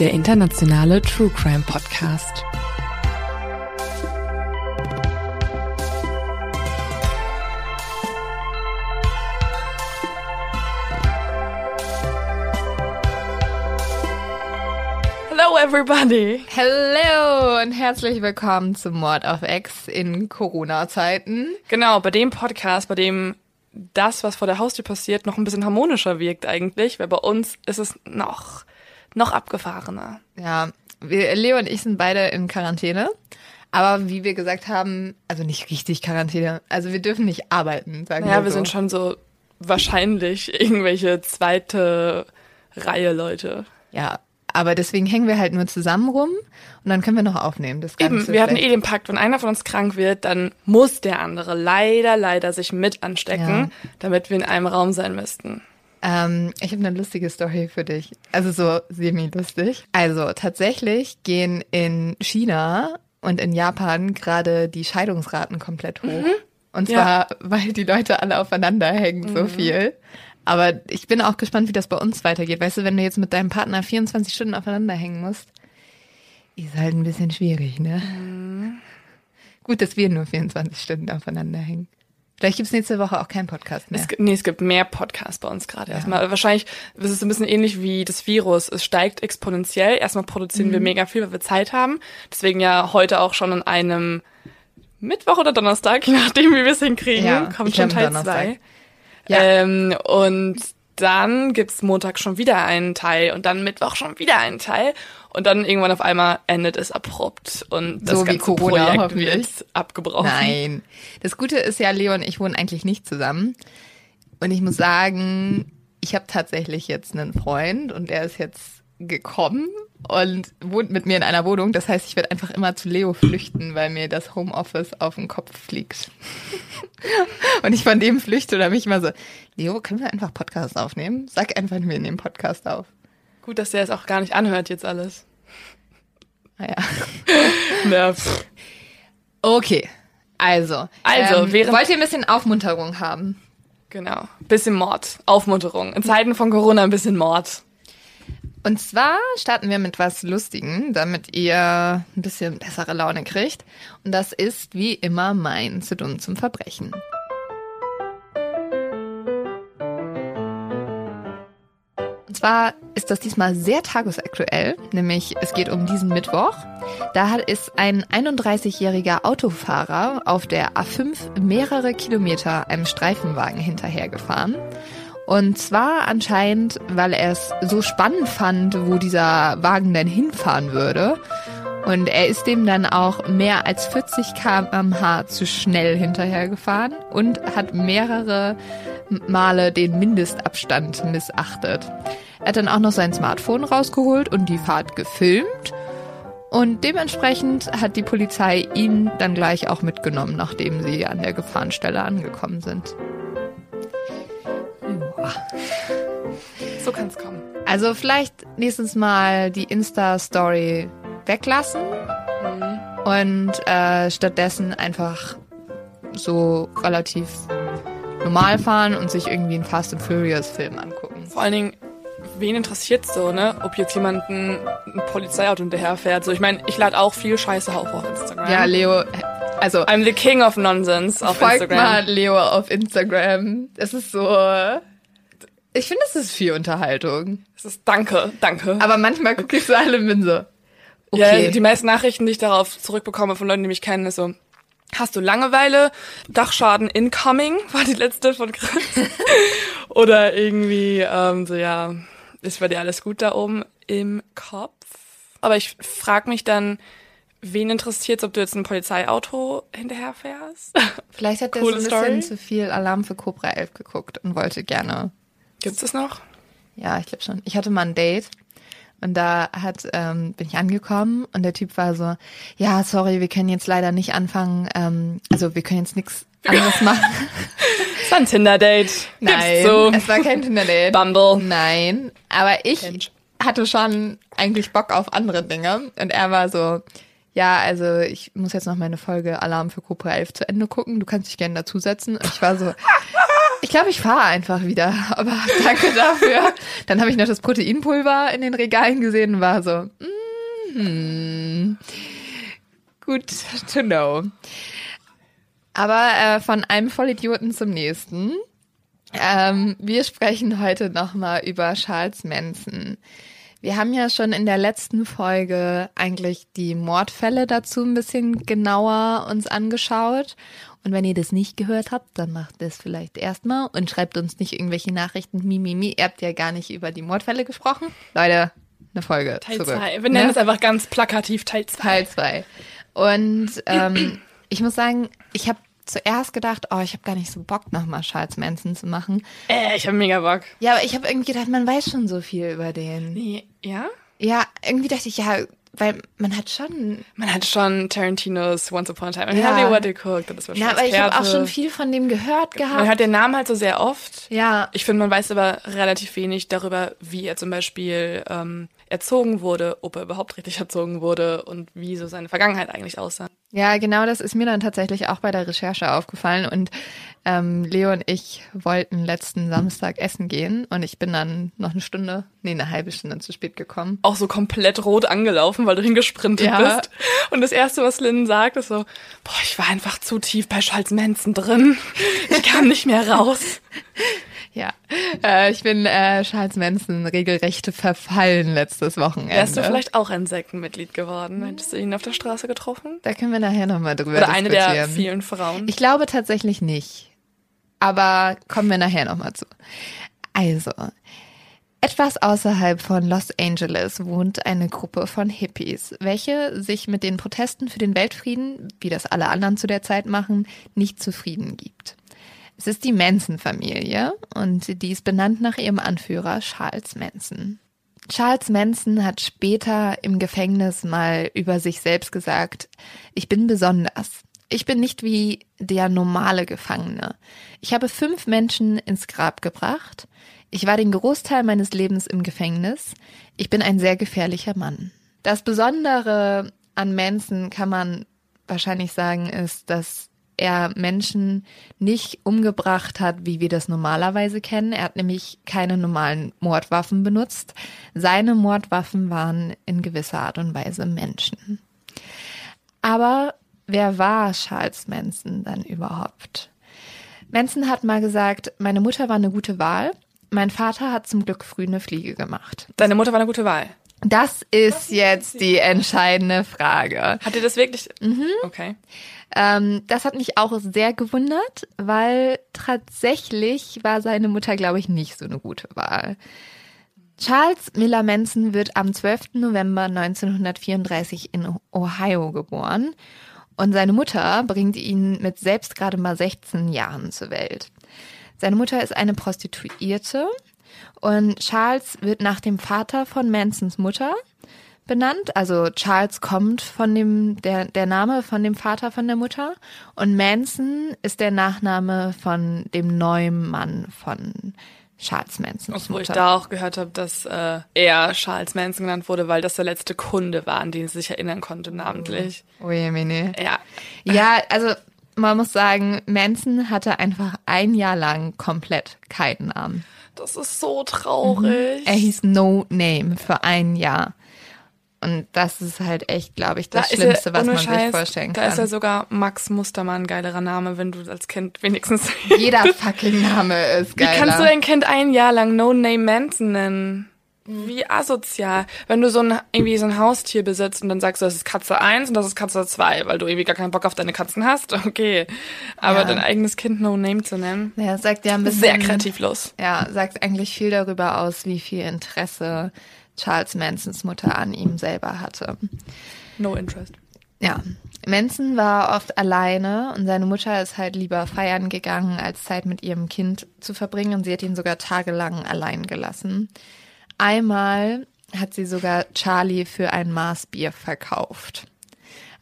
Der internationale True Crime Podcast. Hello everybody. Hello und herzlich willkommen zum Mord auf X in Corona-Zeiten. Genau, bei dem Podcast, bei dem das, was vor der Haustür passiert, noch ein bisschen harmonischer wirkt eigentlich, weil bei uns ist es noch, noch abgefahrener. Ja, wir, Leo und ich sind beide in Quarantäne. Aber wie wir gesagt haben, also nicht richtig Quarantäne, also wir dürfen nicht arbeiten, sagen Ja, wir wir so. sind schon so wahrscheinlich irgendwelche zweite Reihe Leute. Ja, aber deswegen hängen wir halt nur zusammen rum und dann können wir noch aufnehmen. Das nicht Eben, wir hatten eh den Pakt, wenn einer von uns krank wird, dann muss der andere leider, leider sich mit anstecken, damit wir in einem Raum sein müssten. Ähm, ich habe eine lustige Story für dich. Also so semi-lustig. Also tatsächlich gehen in China und in Japan gerade die Scheidungsraten komplett hoch. Und Mhm. Ja. zwar, weil die Leute alle aufeinander hängen so viel. Aber ich bin auch gespannt, wie das bei uns weitergeht. Weißt du, wenn du jetzt mit deinem Partner 24 Stunden aufeinander hängen musst, ist halt ein bisschen schwierig, ne? Mhm. Gut, dass wir nur 24 Stunden aufeinander hängen. Vielleicht gibt's nächste Woche auch keinen Podcast mehr. Es, gibt- nee, es gibt mehr Podcasts bei uns gerade erstmal. Wahrscheinlich ist es ein bisschen ähnlich wie das Virus. Es steigt exponentiell. Erstmal produzieren Mhm. wir mega viel, weil wir Zeit haben. Deswegen ja heute auch schon an einem Mittwoch oder Donnerstag, je nachdem, wie wir es hinkriegen, Ja, kommt schon Teil Donnerstag. zwei. Ja. Ähm, und dann gibt's Montag schon wieder einen Teil und dann Mittwoch schon wieder einen Teil. Und dann irgendwann auf einmal endet es abrupt und das So wie ganze Corona Projekt wird abgebrochen. Nein. Das Gute ist ja, Leo und ich wohnen eigentlich nicht zusammen. Und ich muss sagen, ich habe tatsächlich jetzt einen Freund und der ist jetzt gekommen und wohnt mit mir in einer Wohnung. Das heißt, ich werde einfach immer zu Leo flüchten, weil mir das Homeoffice auf den Kopf fliegt. und ich von dem flüchte oder mich immer so, Leo, können wir einfach Podcast aufnehmen? Sag einfach, wir nehmen Podcast auf. Gut, dass der es auch gar nicht anhört jetzt alles. Naja. Na, pff. Okay. Also. Also, ähm, während- wollt ihr ein bisschen Aufmunterung haben? Genau. Bisschen Mord. Aufmunterung. In Zeiten von Corona ein bisschen Mord. Und zwar starten wir mit was Lustigem, damit ihr ein bisschen bessere Laune kriegt. Und das ist wie immer mein zu dumm zum Verbrechen. Und zwar ist das diesmal sehr tagesaktuell, nämlich es geht um diesen Mittwoch. Da ist ein 31-jähriger Autofahrer auf der A5 mehrere Kilometer einem Streifenwagen hinterhergefahren. Und zwar anscheinend, weil er es so spannend fand, wo dieser Wagen denn hinfahren würde. Und er ist dem dann auch mehr als 40 km/h zu schnell hinterhergefahren und hat mehrere Male den Mindestabstand missachtet. Er hat dann auch noch sein Smartphone rausgeholt und die Fahrt gefilmt. Und dementsprechend hat die Polizei ihn dann gleich auch mitgenommen, nachdem sie an der Gefahrenstelle angekommen sind. So kann's kommen. Also vielleicht nächstes Mal die Insta-Story weglassen und äh, stattdessen einfach so relativ normal fahren und sich irgendwie einen Fast and Furious Film angucken. Vor allen Dingen, wen interessiert's so, ne? Ob jetzt jemanden ein Polizeiauto hinterherfährt. So, ich meine, ich lade auch viel Scheiße auf auf Instagram. Ja, Leo, also I'm the king of nonsense auf folgt Instagram. mal Leo auf Instagram. Das ist so Ich finde, es ist viel Unterhaltung. Es ist danke, danke. Aber manchmal gucke ich so alle so, okay. Ja, die meisten Nachrichten, die ich darauf zurückbekomme von Leuten, die mich kennen, ist so, hast du Langeweile? Dachschaden incoming war die letzte von Chris. Oder irgendwie, ähm, so ja, ist bei dir alles gut da oben im Kopf? Aber ich frage mich dann, wen interessiert ob du jetzt ein Polizeiauto hinterherfährst? Vielleicht hat der Coole so ein bisschen Story. zu viel Alarm für Cobra 11 geguckt und wollte gerne. Gibt's das noch? Ja, ich glaube schon. Ich hatte mal ein Date und da hat ähm, bin ich angekommen und der Typ war so, ja, sorry, wir können jetzt leider nicht anfangen, ähm, also wir können jetzt nichts anderes machen. Das war ein Tinder-Date. Nein, so. es war kein Tinder-Date. Bumble. Nein, aber ich Hinge. hatte schon eigentlich Bock auf andere Dinge und er war so, ja, also ich muss jetzt noch meine Folge Alarm für Cobra 11 zu Ende gucken, du kannst dich gerne dazusetzen. Und ich war so, ich glaube, ich fahre einfach wieder, aber danke dafür. Dann habe ich noch das Proteinpulver in den Regalen gesehen und war so, mm, good to know. Aber äh, von einem Vollidioten zum nächsten. Ähm, wir sprechen heute nochmal über Charles Manson. Wir haben ja schon in der letzten Folge eigentlich die Mordfälle dazu ein bisschen genauer uns angeschaut. Und wenn ihr das nicht gehört habt, dann macht das vielleicht erstmal und schreibt uns nicht irgendwelche Nachrichten. Mi, mi, mi. Ihr habt ja gar nicht über die Mordfälle gesprochen. Leute, eine Folge Teil zurück. 2. Wir nennen Ne? es einfach ganz plakativ Teil 2. Teil 2. Und ähm, ich muss sagen, ich habe zuerst gedacht, oh, ich habe gar nicht so Bock, nochmal Charles Manson zu machen. Äh, ich habe mega Bock. Ja, aber ich habe irgendwie gedacht, man weiß schon so viel über den. Ja? Ja, irgendwie dachte ich, ja, weil man hat schon. Man hat schon Tarantinos Once Upon a Time in Ja. Hollywood geguckt. Das war schon Na, aber ich habe auch schon viel von dem gehört Man gehabt. hört den Namen halt so sehr oft. Ja, Ich finde, man weiß aber relativ wenig darüber, wie er zum Beispiel ähm, erzogen wurde, ob er überhaupt richtig erzogen wurde und wie so seine Vergangenheit eigentlich aussah. Ja, genau das ist mir dann tatsächlich auch bei der Recherche aufgefallen. Und ähm, Leo und ich wollten letzten Samstag essen gehen und ich bin dann noch eine Stunde, nee, eine halbe Stunde zu spät gekommen. Auch so komplett rot angelaufen, weil du hingesprintet Ja. bist. Und das Erste, was Lynn sagt, ist so, boah, ich war einfach zu tief bei Manson drin. Ich kam nicht mehr raus. Ja, äh, ich bin äh, Charles Manson regelrecht verfallen letztes Wochenende. Wärst du vielleicht auch ein Sektenmitglied geworden? Hättest du ihn auf der Straße getroffen? Da können wir nachher nochmal drüber Oder eine der diskutieren. vielen Frauen? Ich glaube tatsächlich nicht. Aber kommen wir nachher nochmal zu. Also, etwas außerhalb von Los Angeles wohnt eine Gruppe von Hippies, welche sich mit den Protesten für den Weltfrieden, wie das alle anderen zu der Zeit machen, nicht zufrieden gibt. Es ist die Manson-Familie und die ist benannt nach ihrem Anführer Charles Manson. Charles Manson hat später im Gefängnis mal über sich selbst gesagt, ich bin besonders. Ich bin nicht wie der normale Gefangene. Ich habe fünf Menschen ins Grab gebracht. Ich war den Großteil meines Lebens im Gefängnis. Ich bin ein sehr gefährlicher Mann. Das Besondere an Manson kann man wahrscheinlich sagen, ist, dass er Menschen nicht umgebracht hat, wie wir das normalerweise kennen. Er hat nämlich keine normalen Mordwaffen benutzt. Seine Mordwaffen waren in gewisser Art und Weise Menschen. Aber wer war Charles Manson dann überhaupt? Manson hat mal gesagt, meine Mutter war eine gute Wahl. Mein Vater hat zum Glück früh eine Fliege gemacht. Deine Mutter war eine gute Wahl. Das ist jetzt die entscheidende Frage. Hat dir das wirklich? Mhm. Okay. Ähm, das hat mich auch sehr gewundert, weil tatsächlich war seine Mutter, glaube ich, nicht so eine gute Wahl. Charles Miller Manson wird am 12. November 1934 in Ohio geboren und seine Mutter bringt ihn mit selbst gerade mal 16 Jahren zur Welt. Seine Mutter ist eine Prostituierte und Charles wird nach dem Vater von Mansons Mutter benannt. Also Charles kommt von dem, der, der Name von dem Vater von der Mutter und Manson ist der Nachname von dem neuen Mann von Charles Mansons Wo ich da auch gehört habe, dass äh, er Charles Manson genannt wurde, weil das der letzte Kunde war, an den sie sich erinnern konnte namentlich. Oh je, Mene. Ja. Ja, also man muss sagen, Manson hatte einfach ein Jahr lang komplett keinen Namen. Das ist so traurig. Er hieß No Name für ein Jahr. Und das ist halt echt, glaube ich, das Da Schlimmste, ja, was man sich Scheiß, vorstellen Da kann. ist ja sogar Max Mustermann ein geilerer Name, wenn du als Kind wenigstens. Jeder fucking Name ist Wie geil. kannst du ein Kind ein Jahr lang No Name Manson nennen? Wie asozial. Wenn du so ein, irgendwie so ein Haustier besitzt und dann sagst du, das ist Katze 1 und das ist Katze 2, weil du irgendwie gar keinen Bock auf deine Katzen hast, okay. Aber Ja. dein eigenes Kind No Name zu nennen, ja, sagt ja ein bisschen, sehr kreativlos. Ja, sagt eigentlich viel darüber aus, wie viel Interesse Charles Mansons Mutter an ihm selber hatte. No interest. Ja, Manson war oft alleine und seine Mutter ist halt lieber feiern gegangen, als Zeit mit ihrem Kind zu verbringen und sie hat ihn sogar tagelang allein gelassen. Einmal hat sie sogar Charlie für ein Maß Bier verkauft.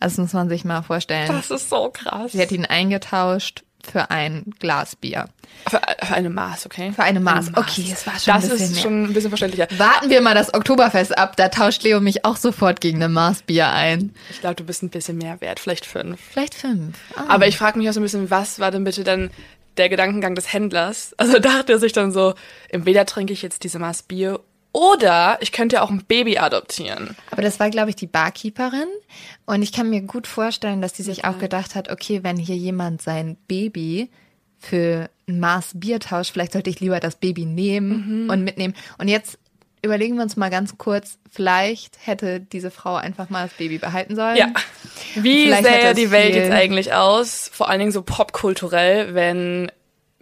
Also das muss man sich mal vorstellen. Das ist so krass. Sie hat ihn eingetauscht für ein Glas Bier. Für, für eine Maß, okay? Für eine Maß. Eine Okay, das war schon Das ein bisschen ist mehr. schon ein bisschen verständlicher. Warten wir mal das Oktoberfest ab, da tauscht Leo mich auch sofort gegen ein Maß Bier ein. Ich glaube, du bist ein bisschen mehr wert, vielleicht fünf. Vielleicht fünf. Ah. Aber ich frage mich auch so ein bisschen, was war denn bitte dann der Gedankengang des Händlers? Also dachte er sich dann so, entweder trinke ich jetzt diese Maß Bier oder ich könnte ja auch ein Baby adoptieren. Aber das war, glaube ich, die Barkeeperin. Und ich kann mir gut vorstellen, dass die sich auch gedacht hat, okay, wenn hier jemand sein Baby für ein Maß Bier tauscht, vielleicht sollte ich lieber das Baby nehmen und mitnehmen. Und jetzt überlegen wir uns mal ganz kurz, vielleicht hätte diese Frau einfach mal das Baby behalten sollen. Ja. Wie sähe die Welt jetzt eigentlich aus, vor allen Dingen so popkulturell, wenn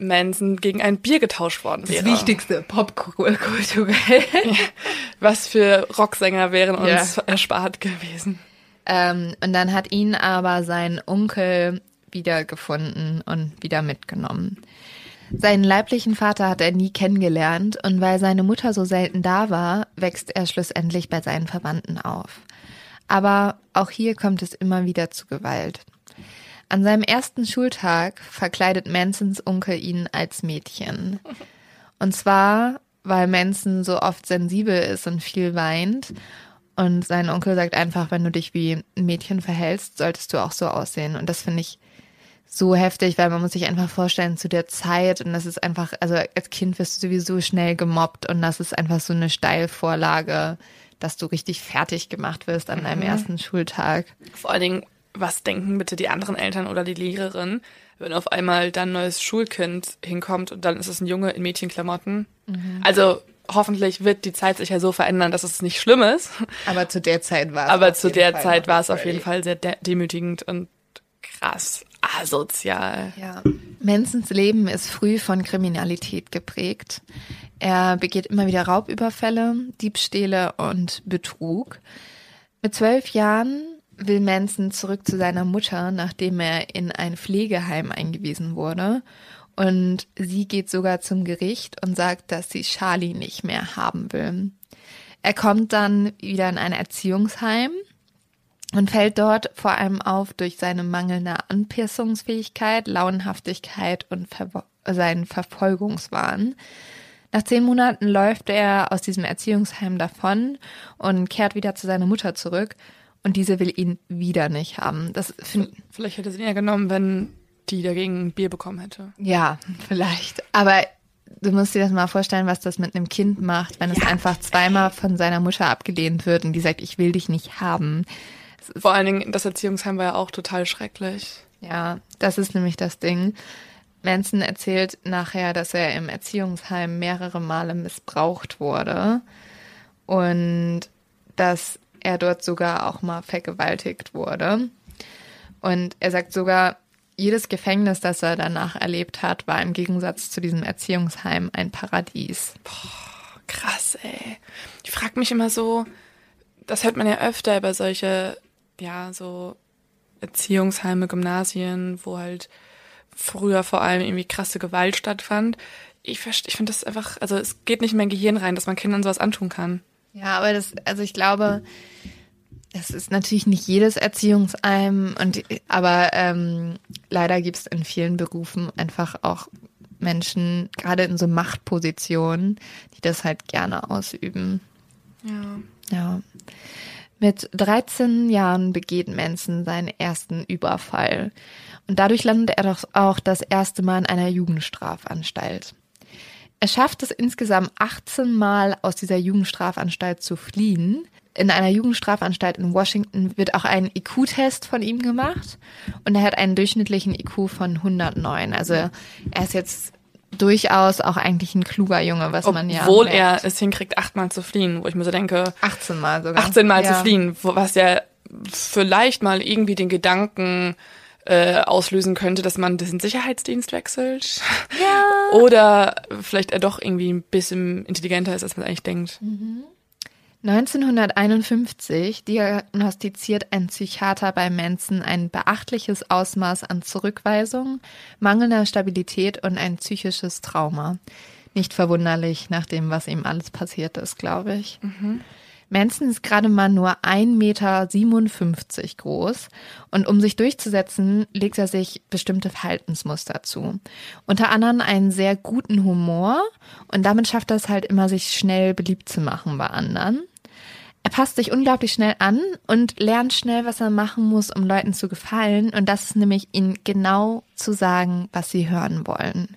Manson gegen ein Bier getauscht worden Das wäre? Wichtigste, popkulturell. Was für Rocksänger wären uns Ja. erspart gewesen? Ähm, und dann hat ihn aber sein Onkel wiedergefunden und wieder mitgenommen. Seinen leiblichen Vater hat er nie kennengelernt und weil seine Mutter so selten da war, wächst er schlussendlich bei seinen Verwandten auf. Aber auch hier kommt es immer wieder zu Gewalt. An seinem ersten Schultag verkleidet Mansons Onkel ihn als Mädchen. Und zwar, weil Manson so oft sensibel ist und viel weint. Und sein Onkel sagt einfach, wenn du dich wie ein Mädchen verhältst, solltest du auch so aussehen. Und das finde ich so heftig, weil man muss sich einfach vorstellen, zu der Zeit, und das ist einfach, also als Kind wirst du sowieso schnell gemobbt und das ist einfach so eine Steilvorlage, dass du richtig fertig gemacht wirst an deinem ersten Schultag. Vor allen Dingen, was denken bitte die anderen Eltern oder die Lehrerin, wenn auf einmal dann ein neues Schulkind hinkommt und dann ist es ein Junge in Mädchenklamotten? Also hoffentlich wird die Zeit sich ja so verändern, dass es nicht schlimm ist. Aber zu der Zeit war es Aber auf zu jeden der Fall Zeit war es auf jeden Fall sehr de demütigend und krass asozial. Ja. Mansons Leben ist früh von Kriminalität geprägt. Er begeht immer wieder Raubüberfälle, Diebstähle und Betrug. Mit zwölf Jahren will Manson zurück zu seiner Mutter, nachdem er in ein Pflegeheim eingewiesen wurde. Und sie geht sogar zum Gericht und sagt, dass sie Charlie nicht mehr haben will. Er kommt dann wieder in ein Erziehungsheim und fällt dort vor allem auf durch seine mangelnde Anpassungsfähigkeit, Launenhaftigkeit und Ver seinen Verfolgungswahn. Nach zehn Monaten läuft er aus diesem Erziehungsheim davon und kehrt wieder zu seiner Mutter zurück und diese will ihn wieder nicht haben. Das Vielleicht hätte sie ihn ja genommen, wenn die dagegen ein Bier bekommen hätte. ja, vielleicht. Aber du musst dir das mal vorstellen, was das mit einem Kind macht, wenn es einfach zweimal von seiner Mutter abgelehnt wird und die sagt, ich will dich nicht haben. Vor allen Dingen, das Erziehungsheim war ja auch total schrecklich. Ja, das ist nämlich das Ding. Manson erzählt nachher, dass er im Erziehungsheim mehrere Male missbraucht wurde und dass er dort sogar auch mal vergewaltigt wurde. Und er sagt sogar, jedes Gefängnis, das er danach erlebt hat, war im Gegensatz zu diesem Erziehungsheim ein Paradies. Krass, ey. Ich frage mich immer so, das hört man ja öfter über solche, ja, so Erziehungsheime, Gymnasien, wo halt früher vor allem irgendwie krasse Gewalt stattfand. Ich, ich finde das einfach, also es geht nicht in mein Gehirn rein, dass man Kindern sowas antun kann. Ja, aber das, also ich glaube, das ist natürlich nicht jedes Erziehungsheim und aber ähm, leider gibt es in vielen Berufen einfach auch Menschen, gerade in so Machtpositionen, die das halt gerne ausüben. Ja. Ja. Mit 13 Jahren begeht Manson seinen ersten Überfall. Und dadurch landet er doch auch das erste Mal in einer Jugendstrafanstalt. Er schafft es insgesamt 18 Mal aus dieser Jugendstrafanstalt zu fliehen. in einer Jugendstrafanstalt in Washington wird auch ein IQ-Test von ihm gemacht und er hat einen durchschnittlichen IQ von 109. Also er ist jetzt durchaus auch eigentlich ein kluger Junge, was man ja. Obwohl er es hinkriegt, achtmal zu fliehen, wo ich mir so denke. 18 Mal sogar. 18 Mal ja. zu fliehen, was ja vielleicht mal irgendwie den Gedanken äh, auslösen könnte, dass man den Sicherheitsdienst wechselt. Ja. Oder vielleicht er doch irgendwie ein bisschen intelligenter ist, als man eigentlich denkt. Mhm. 1951 diagnostiziert ein Psychiater bei Manson ein beachtliches Ausmaß an Zurückweisung, mangelnder Stabilität und ein psychisches Trauma. Nicht verwunderlich nach dem, was ihm alles passiert ist, glaube ich. Mhm. Manson ist gerade mal nur 1,57 Meter groß und um sich durchzusetzen, legt er sich bestimmte Verhaltensmuster zu. Unter anderem einen sehr guten Humor und damit schafft er es halt immer, sich schnell beliebt zu machen bei anderen. Er passt sich unglaublich schnell an und lernt schnell, was er machen muss, um Leuten zu gefallen. Und das ist nämlich ihnen genau zu sagen, was sie hören wollen.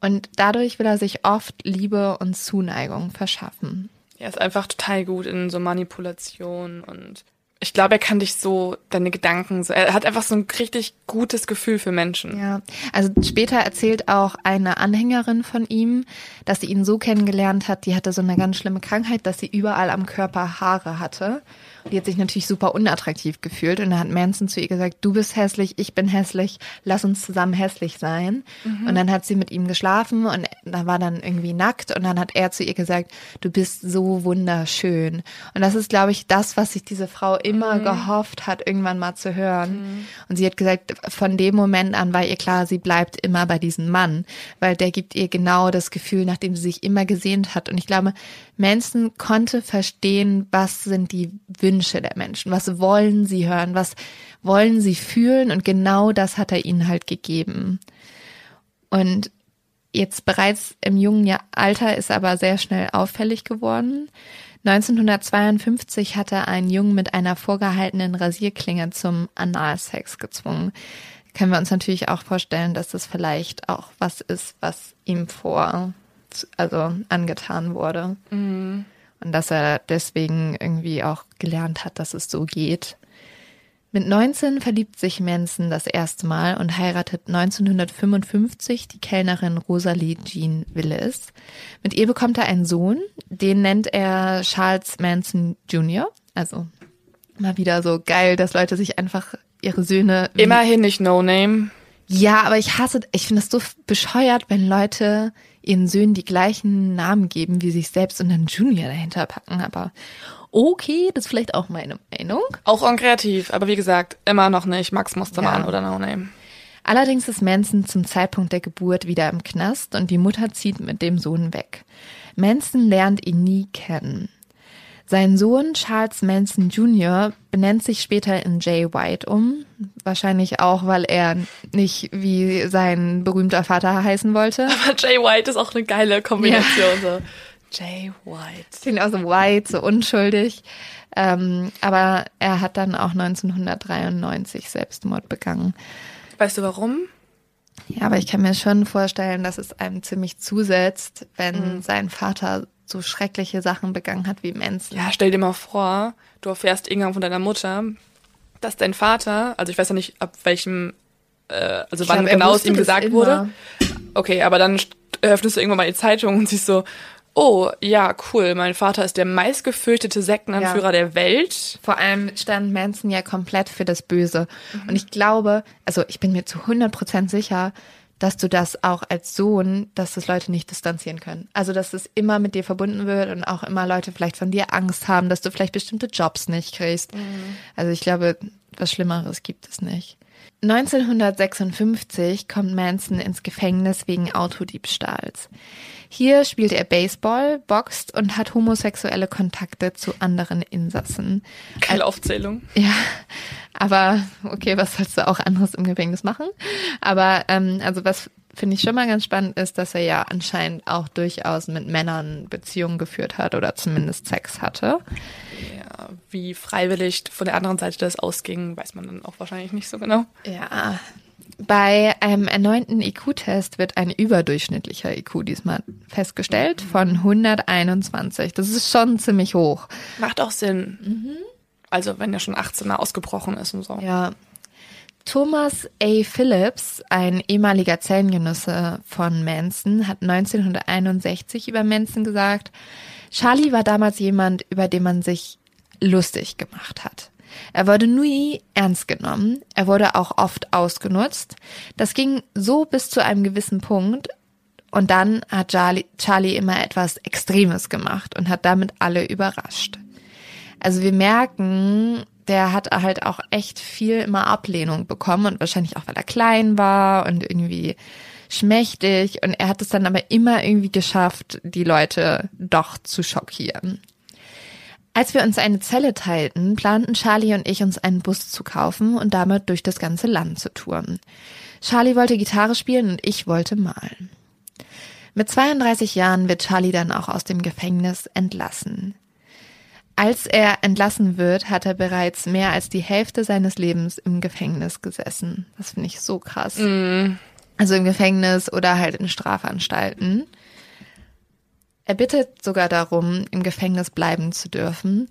Und dadurch will er sich oft Liebe und Zuneigung verschaffen. Er ist einfach total gut in so Manipulation und ich glaube, er kann dich so, deine Gedanken, so, er hat einfach so ein richtig gutes Gefühl für Menschen. Ja, also später erzählt auch eine Anhängerin von ihm, dass sie ihn so kennengelernt hat, die hatte so eine ganz schlimme Krankheit, dass sie überall am Körper Haare hatte. Die hat sich natürlich super unattraktiv gefühlt und da hat Manson zu ihr gesagt, du bist hässlich, ich bin hässlich, lass uns zusammen hässlich sein. Mhm. Und dann hat sie mit ihm geschlafen und da war dann irgendwie nackt und dann hat er zu ihr gesagt, du bist so wunderschön. Und das ist, glaube ich, das, was sich diese Frau immer mhm. gehofft hat, irgendwann mal zu hören. Mhm. Und sie hat gesagt, von dem Moment an war ihr klar, sie bleibt immer bei diesem Mann, weil der gibt ihr genau das Gefühl, nachdem sie sich immer gesehnt hat. Und ich glaube, Manson konnte verstehen, was sind die Wünsche der Menschen, was wollen sie hören, was wollen sie fühlen und genau das hat er ihnen halt gegeben. Und jetzt bereits im jungen Alter ist aber sehr schnell auffällig geworden. 1952 hat er einen Jungen mit einer vorgehaltenen Rasierklinge zum Analsex gezwungen. Können wir uns natürlich auch vorstellen, dass das vielleicht auch was ist, was ihm vor also angetan wurde. Mhm. Und dass er deswegen irgendwie auch gelernt hat, dass es so geht. Mit 19 verliebt sich Manson das erste Mal und heiratet 1955 die Kellnerin Rosalie Jean Willis. Mit ihr bekommt er einen Sohn, den nennt er Charles Manson Jr. Also mal wieder so geil, dass Leute sich einfach ihre Söhne. Immerhin nicht No Name. Ja, aber ich hasse, ich finde es so bescheuert, wenn Leute ihren Söhnen die gleichen Namen geben wie sich selbst und dann Junior dahinter packen. Aber okay, das ist vielleicht auch meine Meinung. Auch unkreativ, aber wie gesagt, immer noch nicht Max Mustermann ja. oder No Name. Allerdings ist Manson zum Zeitpunkt der Geburt wieder im Knast und die Mutter zieht mit dem Sohn weg. Manson lernt ihn nie kennen. Sein Sohn Charles Manson Jr. benennt sich später in Jay White um. Wahrscheinlich auch, weil er nicht wie sein berühmter Vater heißen wollte. Aber Jay White ist auch eine geile Kombination. Ja. So. Jay White. Finde auch so white, so unschuldig. Ähm, aber er hat dann auch 1993 Selbstmord begangen. Weißt du warum? Ja, aber ich kann mir schon vorstellen, dass es einem ziemlich zusetzt, wenn mhm. sein Vater so schreckliche Sachen begangen hat wie Manson. Ja, stell dir mal vor, du erfährst irgendwann von deiner Mutter, dass dein Vater, also ich weiß ja nicht, ab welchem, äh, also ich wann glaub, genau es ihm gesagt immer. wurde. Okay, aber dann öffnest du irgendwann mal die Zeitung und siehst so, oh, ja, cool, mein Vater ist der meistgefürchtete Sektenanführer ja. der Welt. Vor allem stand Manson ja komplett für das Böse. Mhm. Und ich glaube, also ich bin mir zu 100 Prozent sicher, dass du das auch als Sohn, dass das Leute nicht distanzieren können. Also, dass es immer mit dir verbunden wird und auch immer Leute vielleicht von dir Angst haben, dass du vielleicht bestimmte Jobs nicht kriegst. Mhm. Also, ich glaube, was Schlimmeres gibt es nicht. 1956 kommt Manson ins Gefängnis wegen Autodiebstahls. Hier spielt er Baseball, boxt und hat homosexuelle Kontakte zu anderen Insassen. Keine Aufzählung. Ja, aber okay, was sollst du auch anderes im Gefängnis machen? Aber ähm, also was finde ich schon mal ganz spannend ist, dass er ja anscheinend auch durchaus mit Männern Beziehungen geführt hat oder zumindest Sex hatte. Ja, wie freiwillig von der anderen Seite das ausging, weiß man dann auch wahrscheinlich nicht so genau. Ja, Bei einem erneuten IQ-Test wird ein überdurchschnittlicher IQ diesmal festgestellt von 121. Das ist schon ziemlich hoch. Macht auch Sinn. Mhm. Also wenn er schon 18er ausgebrochen ist und so. Ja. Thomas A. Phillips, ein ehemaliger Zellengenosse von Manson, hat 1961 über Manson gesagt, Charlie war damals jemand, über den man sich lustig gemacht hat. Er wurde nie ernst genommen, er wurde auch oft ausgenutzt. Das ging so bis zu einem gewissen Punkt und dann hat Charlie, Charlie immer etwas Extremes gemacht und hat damit alle überrascht. Also wir merken, der hat halt auch echt viel immer Ablehnung bekommen und wahrscheinlich auch, weil er klein war und irgendwie schmächtig und er hat es dann aber immer irgendwie geschafft, die Leute doch zu schockieren. Als wir uns eine Zelle teilten, planten Charlie und ich uns einen Bus zu kaufen und damit durch das ganze Land zu touren. Charlie wollte Gitarre spielen und ich wollte malen. Mit 32 Jahren wird Charlie dann auch aus dem Gefängnis entlassen. Als er entlassen wird, hat er bereits mehr als die Hälfte seines Lebens im Gefängnis gesessen. Das finde ich so krass. Mm. Also im Gefängnis oder halt in Strafanstalten. Er bittet sogar darum, im Gefängnis bleiben zu dürfen.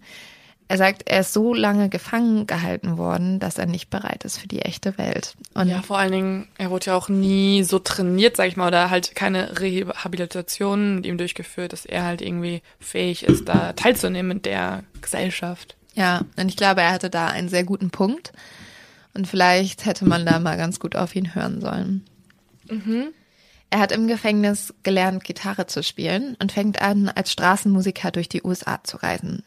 Er sagt, er ist so lange gefangen gehalten worden, dass er nicht bereit ist für die echte Welt. Und ja, vor allen Dingen, er wurde ja auch nie so trainiert, sag ich mal, oder halt keine Rehabilitation mit ihm durchgeführt, dass er halt irgendwie fähig ist, da teilzunehmen in der Gesellschaft. Ja, und ich glaube, er hatte da einen sehr guten Punkt. Und vielleicht hätte man da mal ganz gut auf ihn hören sollen. Mhm. Er hat im Gefängnis gelernt, Gitarre zu spielen und fängt an, als Straßenmusiker durch die USA zu reisen.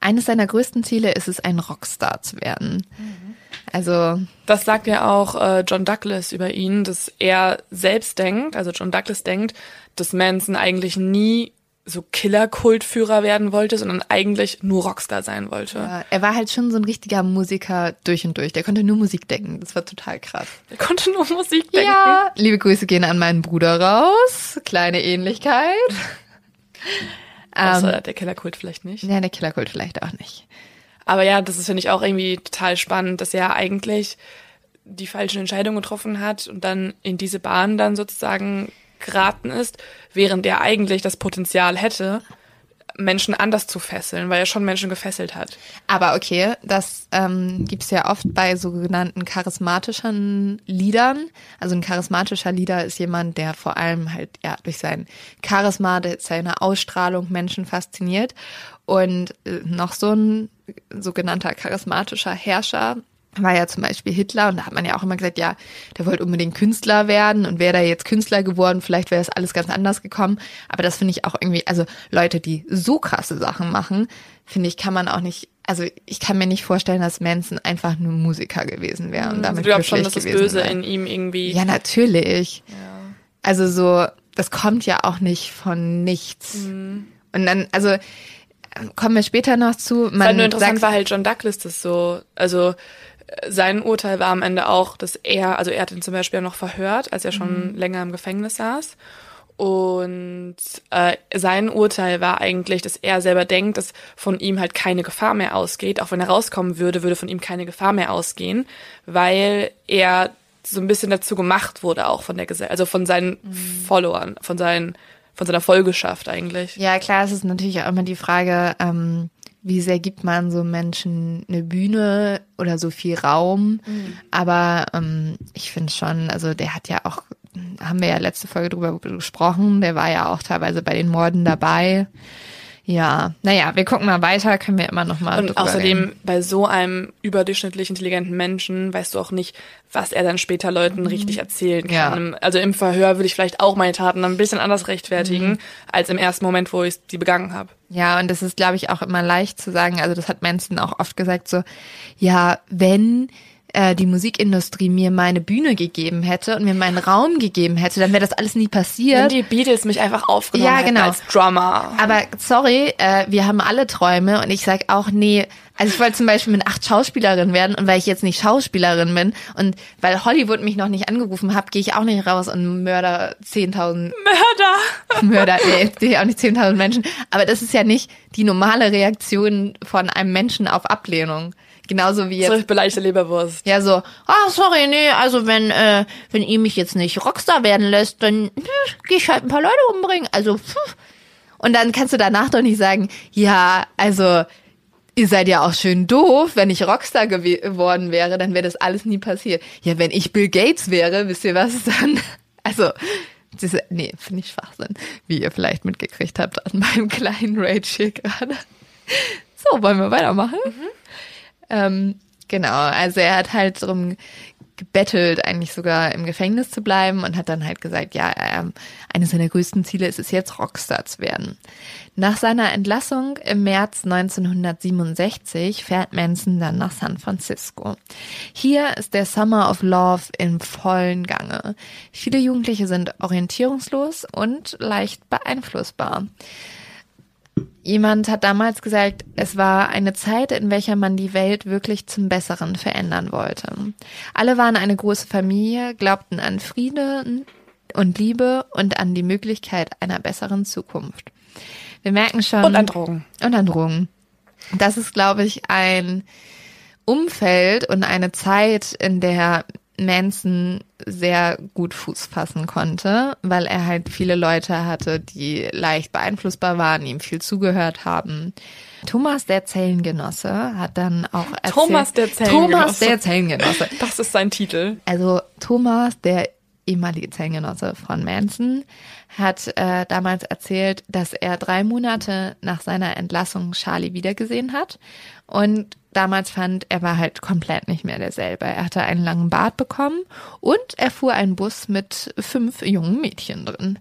Eines seiner größten Ziele ist es, ein Rockstar zu werden. Mhm. Also. Das sagt ja auch äh, John Douglas über ihn, dass er selbst denkt, also John Douglas denkt, dass Manson eigentlich nie so Killer-Kultführer werden wollte, sondern eigentlich nur Rockstar sein wollte. Ja, er war halt schon so ein richtiger Musiker durch und durch. Der konnte nur Musik denken. Das war total krass. Der konnte nur Musik denken. Ja. Liebe Grüße gehen an meinen Bruder raus. Kleine Ähnlichkeit. Also ähm, der Killerkult vielleicht nicht. Ja, der Killerkult vielleicht auch nicht. Aber ja, das ist, finde ich, auch irgendwie total spannend, dass er eigentlich die falschen Entscheidungen getroffen hat und dann in diese Bahn dann sozusagen geraten ist, während er eigentlich das Potenzial hätte, Menschen anders zu fesseln, weil er schon Menschen gefesselt hat. Aber okay, das ähm, gibt ja oft bei sogenannten charismatischen Liedern. Also ein charismatischer Lieder ist jemand, der vor allem halt ja durch sein Charisma, seine Ausstrahlung Menschen fasziniert. Und äh, noch so ein sogenannter charismatischer Herrscher war ja zum Beispiel Hitler und da hat man ja auch immer gesagt, ja, der wollte unbedingt Künstler werden und wäre da jetzt Künstler geworden, vielleicht wäre das alles ganz anders gekommen. Aber das finde ich auch irgendwie, also Leute, die so krasse Sachen machen, finde ich, kann man auch nicht, also ich kann mir nicht vorstellen, dass Manson einfach nur Musiker gewesen wäre und mhm. damit also du schon, dass das Böse wäre. in ihm irgendwie. Ja, natürlich. Ja. Also so, das kommt ja auch nicht von nichts. Mhm. Und dann, also kommen wir später noch zu. Man halt nur interessant sagt, war halt John Douglas das so, also sein Urteil war am Ende auch, dass er, also er hat ihn zum Beispiel noch verhört, als er schon mhm. länger im Gefängnis saß. Und äh, sein Urteil war eigentlich, dass er selber denkt, dass von ihm halt keine Gefahr mehr ausgeht. Auch wenn er rauskommen würde, würde von ihm keine Gefahr mehr ausgehen, weil er so ein bisschen dazu gemacht wurde, auch von der Gesellschaft, also von seinen mhm. Followern, von seinen, von seiner Folgeschaft eigentlich. Ja, klar, es ist natürlich auch immer die Frage, ähm, wie sehr gibt man so Menschen eine Bühne oder so viel Raum. Mhm. Aber ähm, ich finde schon, also der hat ja auch, haben wir ja letzte Folge drüber gesprochen, der war ja auch teilweise bei den Morden dabei. Ja, naja, wir gucken mal weiter, können wir immer noch mal. Und außerdem reden. bei so einem überdurchschnittlich intelligenten Menschen weißt du auch nicht, was er dann später Leuten mhm. richtig erzählen kann. Ja. Also im Verhör würde ich vielleicht auch meine Taten ein bisschen anders rechtfertigen, mhm. als im ersten Moment, wo ich sie begangen habe. Ja, und das ist, glaube ich, auch immer leicht zu sagen. Also das hat Manson auch oft gesagt, so, ja, wenn äh, die Musikindustrie mir meine Bühne gegeben hätte und mir meinen Raum gegeben hätte, dann wäre das alles nie passiert. Wenn die Beatles mich einfach aufgenommen ja, genau. als Drummer. Aber sorry, äh, wir haben alle Träume und ich sag auch, nee, also ich wollte zum Beispiel mit acht Schauspielerin werden und weil ich jetzt nicht Schauspielerin bin und weil Hollywood mich noch nicht angerufen hat, gehe ich auch nicht raus und mörder 10.000. Mörder! Mörder, nee, auch nicht 10.000 Menschen. Aber das ist ja nicht die normale Reaktion von einem Menschen auf Ablehnung. Genauso wie So jetzt. beleidigte Leberwurst. Ja, so, ah, sorry, nee, also wenn, äh, wenn ihr mich jetzt nicht Rockstar werden lässt, dann hm, geh ich halt ein paar Leute umbringen. Also, pff. Und dann kannst du danach doch nicht sagen, ja, also, ihr seid ja auch schön doof. Wenn ich Rockstar gew- geworden wäre, dann wäre das alles nie passiert. Ja, wenn ich Bill Gates wäre, wisst ihr was dann? Also, diese, nee, finde ich Schwachsinn, wie ihr vielleicht mitgekriegt habt an meinem kleinen Rage hier gerade. So, wollen wir weitermachen? Ähm, genau, also er hat halt darum gebettelt, eigentlich sogar im Gefängnis zu bleiben und hat dann halt gesagt, ja, ähm, eines seiner größten Ziele ist es jetzt, Rockstar zu werden. Nach seiner Entlassung im März 1967 fährt Manson dann nach San Francisco. Hier ist der Summer of Love im vollen Gange. Viele Jugendliche sind orientierungslos und leicht beeinflussbar. Jemand hat damals gesagt, es war eine Zeit, in welcher man die Welt wirklich zum Besseren verändern wollte. Alle waren eine große Familie, glaubten an Frieden und Liebe und an die Möglichkeit einer besseren Zukunft. Wir merken schon. Und an Drogen. Und an Drogen. Das ist, glaube ich, ein Umfeld und eine Zeit, in der Manson sehr gut Fuß fassen konnte, weil er halt viele Leute hatte, die leicht beeinflussbar waren, ihm viel zugehört haben. Thomas der Zellengenosse hat dann auch erzählt, Thomas der Zellengenosse. Thomas der Zellengenosse. Das ist sein Titel. Also Thomas, der ehemalige Zellengenosse von Manson, hat äh, damals erzählt, dass er drei Monate nach seiner Entlassung Charlie wiedergesehen hat und damals fand, er war halt komplett nicht mehr derselbe. Er hatte einen langen Bart bekommen und er fuhr einen Bus mit fünf jungen Mädchen drin.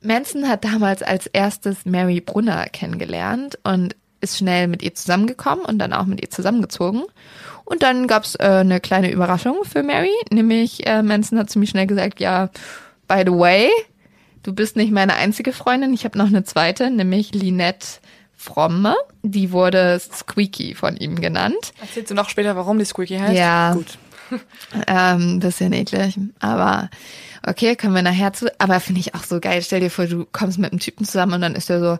Manson hat damals als erstes Mary Brunner kennengelernt und ist schnell mit ihr zusammengekommen und dann auch mit ihr zusammengezogen. Und dann gab's äh, eine kleine Überraschung für Mary, nämlich äh, Manson hat ziemlich schnell gesagt, ja, by the way, du bist nicht meine einzige Freundin, ich habe noch eine zweite, nämlich Lynette Fromme. Die wurde Squeaky von ihm genannt. Erzählst du noch später, warum die Squeaky heißt? Ja. Gut. Ähm, bisschen eklig. Aber okay, können wir nachher zu. Aber finde ich auch so geil. Stell dir vor, du kommst mit einem Typen zusammen und dann ist er so,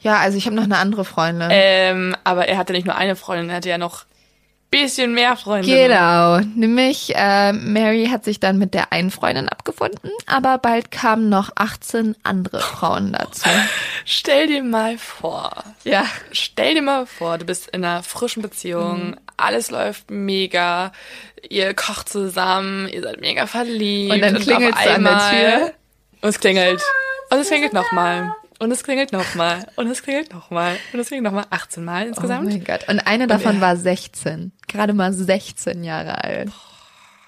ja, also ich habe noch eine andere Freundin. Ähm, aber er hatte nicht nur eine Freundin, er hatte ja noch bisschen mehr Freunde. Genau, nämlich äh, Mary hat sich dann mit der einen Freundin abgefunden, aber bald kamen noch 18 andere Frauen dazu. Stell dir mal vor. Ja. Stell dir mal vor, du bist in einer frischen Beziehung, Mhm. alles läuft mega, ihr kocht zusammen, ihr seid mega verliebt. Und dann auf klingelt's an der einmal- Tür. Und es klingelt. Und es klingelt nochmal. Und es klingelt nochmal. Und es klingelt nochmal. Und es klingelt nochmal. 18 Mal Oh insgesamt. mein Gott. Und eine davon er- war 16. Gerade mal 16 Jahre alt.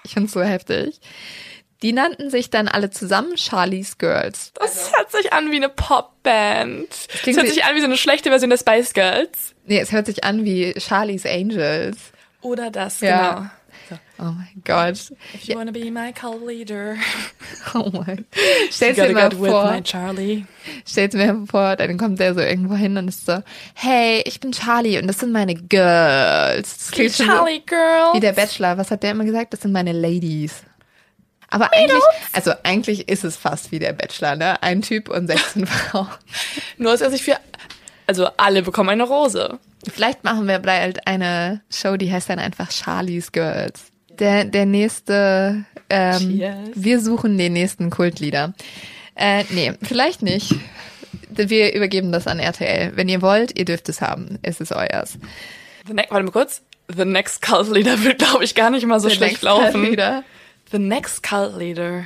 Ich find's so heftig. Die nannten sich dann alle zusammen Charlie's Girls. das hört sich an wie eine Popband. Das hört sich an wie so eine schlechte Version der Spice Girls. Nee, es hört sich an wie Charlie's Angels. Oder das, Ja. genau. Oh mein Gott. If you wanna be my cult leader, Oh mein. you Stell's dir mal vor. my Charlie. Stell's mir vor, dann kommt der so irgendwo hin und ist so, hey, ich bin Charlie und das sind meine Girls. Das klingt schon so Charlie Girl. wie der Bachelor. Was hat der immer gesagt? Das sind meine Ladies. Aber eigentlich, also eigentlich ist es fast wie der Bachelor, ne? Ein Typ und 16 Frauen. Nur, dass er sich für, also alle bekommen eine Rose. Vielleicht machen wir bald eine Show, die heißt dann einfach Charlie's Girls. Der, der nächste, ähm, Cheers. wir suchen den nächsten Kultlieder. Äh, nee, vielleicht nicht. Wir übergeben das an RTL. Wenn ihr wollt, ihr dürft es haben. Es ist euers. The ne warte mal kurz. The next cult leader wird, glaube ich, gar nicht mal so Der schlecht next laufen. Kultlieder. The next cult leader.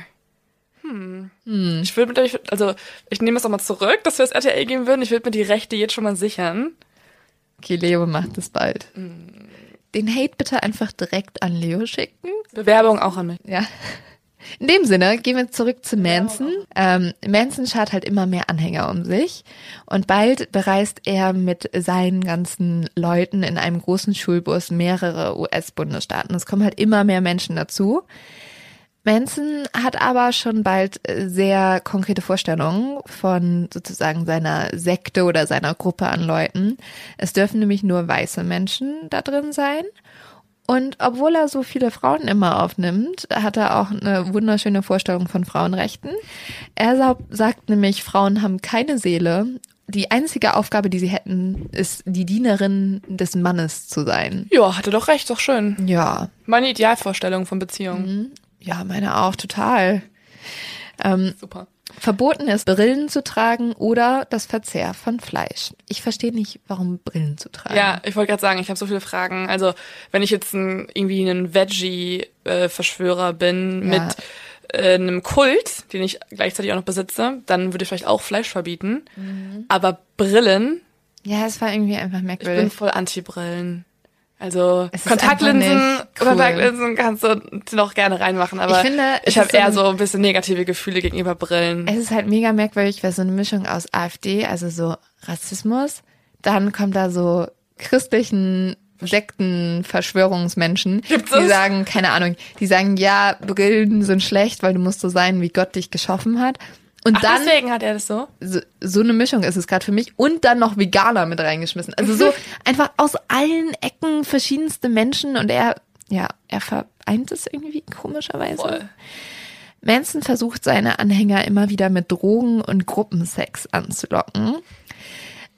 Hm. Ich würde mir, ich- also, ich nehme es nochmal zurück, dass wir das RTL geben würden. Ich würde mir die Rechte jetzt schon mal sichern. Okay, Leo macht es bald. Mm. Den Hate bitte einfach direkt an Leo schicken. Bewerbung auch an mich. Ja. In dem Sinne gehen wir zurück zu Manson. Ähm, Manson schart halt immer mehr Anhänger um sich und bald bereist er mit seinen ganzen Leuten in einem großen Schulbus mehrere US-Bundesstaaten. Es kommen halt immer mehr Menschen dazu. Manson hat aber schon bald äh, sehr konkrete Vorstellungen von sozusagen seiner Sekte oder seiner Gruppe an Leuten. Es dürfen nämlich nur weiße Menschen da drin sein. Und obwohl er so viele Frauen immer aufnimmt, hat er auch eine wunderschöne Vorstellung von Frauenrechten. Er sa- sagt nämlich, Frauen haben keine Seele die einzige Aufgabe, die sie hätten, ist die Dienerin des Mannes zu sein. Ja, hatte doch recht, doch schön. Ja. Meine Idealvorstellung von Beziehungen. Ja, meine auch total. Ähm, Super. verboten ist, Brillen zu tragen oder das Verzehr von Fleisch. Ich verstehe nicht, warum Brillen zu tragen. Ja, ich wollte gerade sagen, ich habe so viele Fragen. Also, wenn ich jetzt ein, irgendwie ein Veggie-Verschwörer bin Ja. mit äh, einem Kult, den ich gleichzeitig auch noch besitze, dann würde ich vielleicht auch Fleisch verbieten. Mhm. Aber Brillen, Ja, es war irgendwie einfach ich bin merkwürdig. voll Anti-Brillen. Also Es Kontaktlinsen, cool. Kontaktlinsen kannst du noch gerne reinmachen, aber Ich finde, es ich habe eher so ein bisschen negative Gefühle gegenüber Brillen. Es ist halt mega merkwürdig, weil so eine Mischung aus AfD, also so Rassismus, dann kommt da so christlichen Sekten, Verschwörungsmenschen, Gibt's die das? sagen, keine Ahnung, die sagen, ja, Brillen sind schlecht, weil du musst so sein, wie Gott dich geschaffen hat. Und Ach, dann deswegen hat er das so? so, so eine Mischung ist es gerade für mich und dann noch Veganer mit reingeschmissen. Also so einfach aus allen Ecken verschiedenste Menschen und er, ja, er vereint es irgendwie komischerweise. Voll. Manson versucht seine Anhänger immer wieder mit Drogen und Gruppensex anzulocken.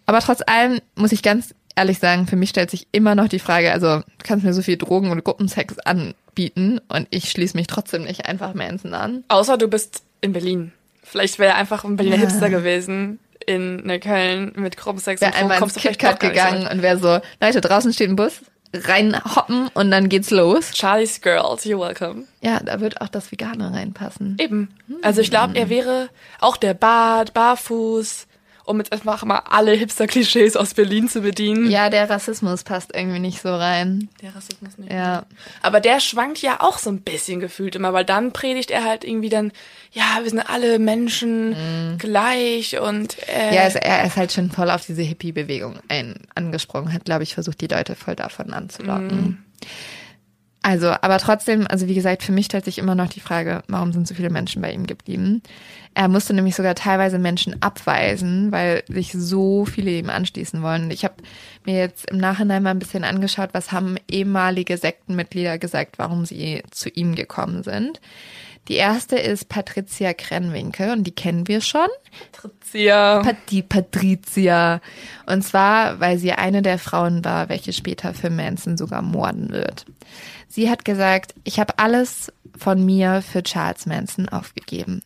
Aber trotz allem muss ich ganz ehrlich sagen, für mich stellt sich immer noch die Frage, also du kannst mir so viel Drogen und Gruppensex anbieten und ich schließe mich trotzdem nicht einfach Manson an. Außer du bist in Berlin. Vielleicht wäre er einfach ein Berliner Ja. Hipster gewesen in Neukölln mit Gruppensex Wäre und einmal ins kommst du vielleicht KitKat gegangen und wäre so, Leute, draußen steht ein Bus, reinhoppen und dann geht's los. Charlie's Girls, you're welcome. Ja, da wird auch das Vegane reinpassen. Eben. Also ich glaube, er wäre auch der Bart, barfuß, um jetzt einfach mal alle Hipster-Klischees aus Berlin zu bedienen. Ja, der Rassismus passt irgendwie nicht so rein. Der Rassismus nicht. Ja. Aber der schwankt ja auch so ein bisschen gefühlt immer, weil dann predigt er halt irgendwie dann, ja, wir sind alle Menschen gleich und äh, Mhm. Ja, er ist, er ist halt schon voll auf diese Hippie-Bewegung angesprungen, hat, glaube ich, versucht, die Leute voll davon anzulocken. Also, aber trotzdem, also wie gesagt, für mich stellt sich immer noch die Frage, warum sind so viele Menschen bei ihm geblieben? Er musste nämlich sogar teilweise Menschen abweisen, weil sich so viele ihm anschließen wollen. Ich habe mir jetzt im Nachhinein mal ein bisschen angeschaut, was haben ehemalige Sektenmitglieder gesagt, warum sie zu ihm gekommen sind. Die erste ist Patricia Krenwinkel und die kennen wir schon. Patricia. Pat- die Patricia. Und zwar, weil sie eine der Frauen war, welche später für Manson sogar morden wird. Sie hat gesagt, ich habe alles von mir für Charles Manson aufgegeben.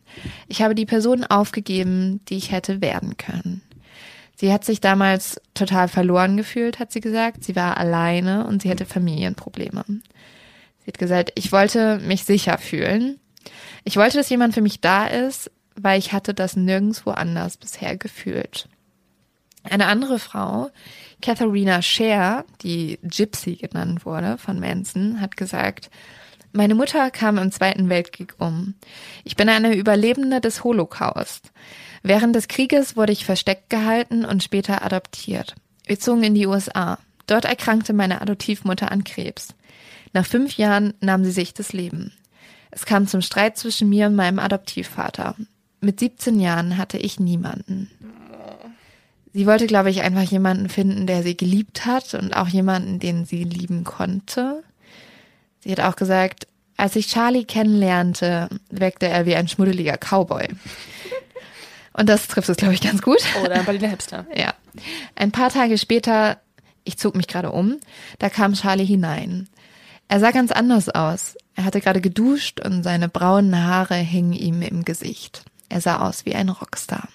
Ich habe die Person aufgegeben, die ich hätte werden können. Sie hat sich damals total verloren gefühlt, hat sie gesagt. Sie war alleine und sie hatte Familienprobleme. Sie hat gesagt, ich wollte mich sicher fühlen. Ich wollte, dass jemand für mich da ist, weil ich hatte das nirgendwo anders bisher gefühlt. Eine andere Frau, Katharina Scher, die Gypsy genannt wurde von Manson, hat gesagt, meine Mutter kam im Zweiten Weltkrieg um. Ich bin eine Überlebende des Holocaust. Während des Krieges wurde ich versteckt gehalten und später adoptiert. Wir zogen in die USA. Dort erkrankte meine Adoptivmutter an Krebs. Nach fünf Jahren nahm sie sich das Leben. Es kam zum Streit zwischen mir und meinem Adoptivvater. Mit 17 Jahren hatte ich niemanden. Sie wollte, glaube ich, einfach jemanden finden, der sie geliebt hat und auch jemanden, den sie lieben konnte. Sie hat auch gesagt, als ich Charlie kennenlernte, wirkte er wie ein schmuddeliger Cowboy. Und das trifft es, glaube ich, ganz gut. Oder ein Berliner Hipster. Ja. Ein paar Tage später, ich zog mich gerade um, da kam Charlie hinein. Er sah ganz anders aus. Er hatte gerade geduscht und seine braunen Haare hingen ihm im Gesicht. Er sah aus wie ein Rockstar.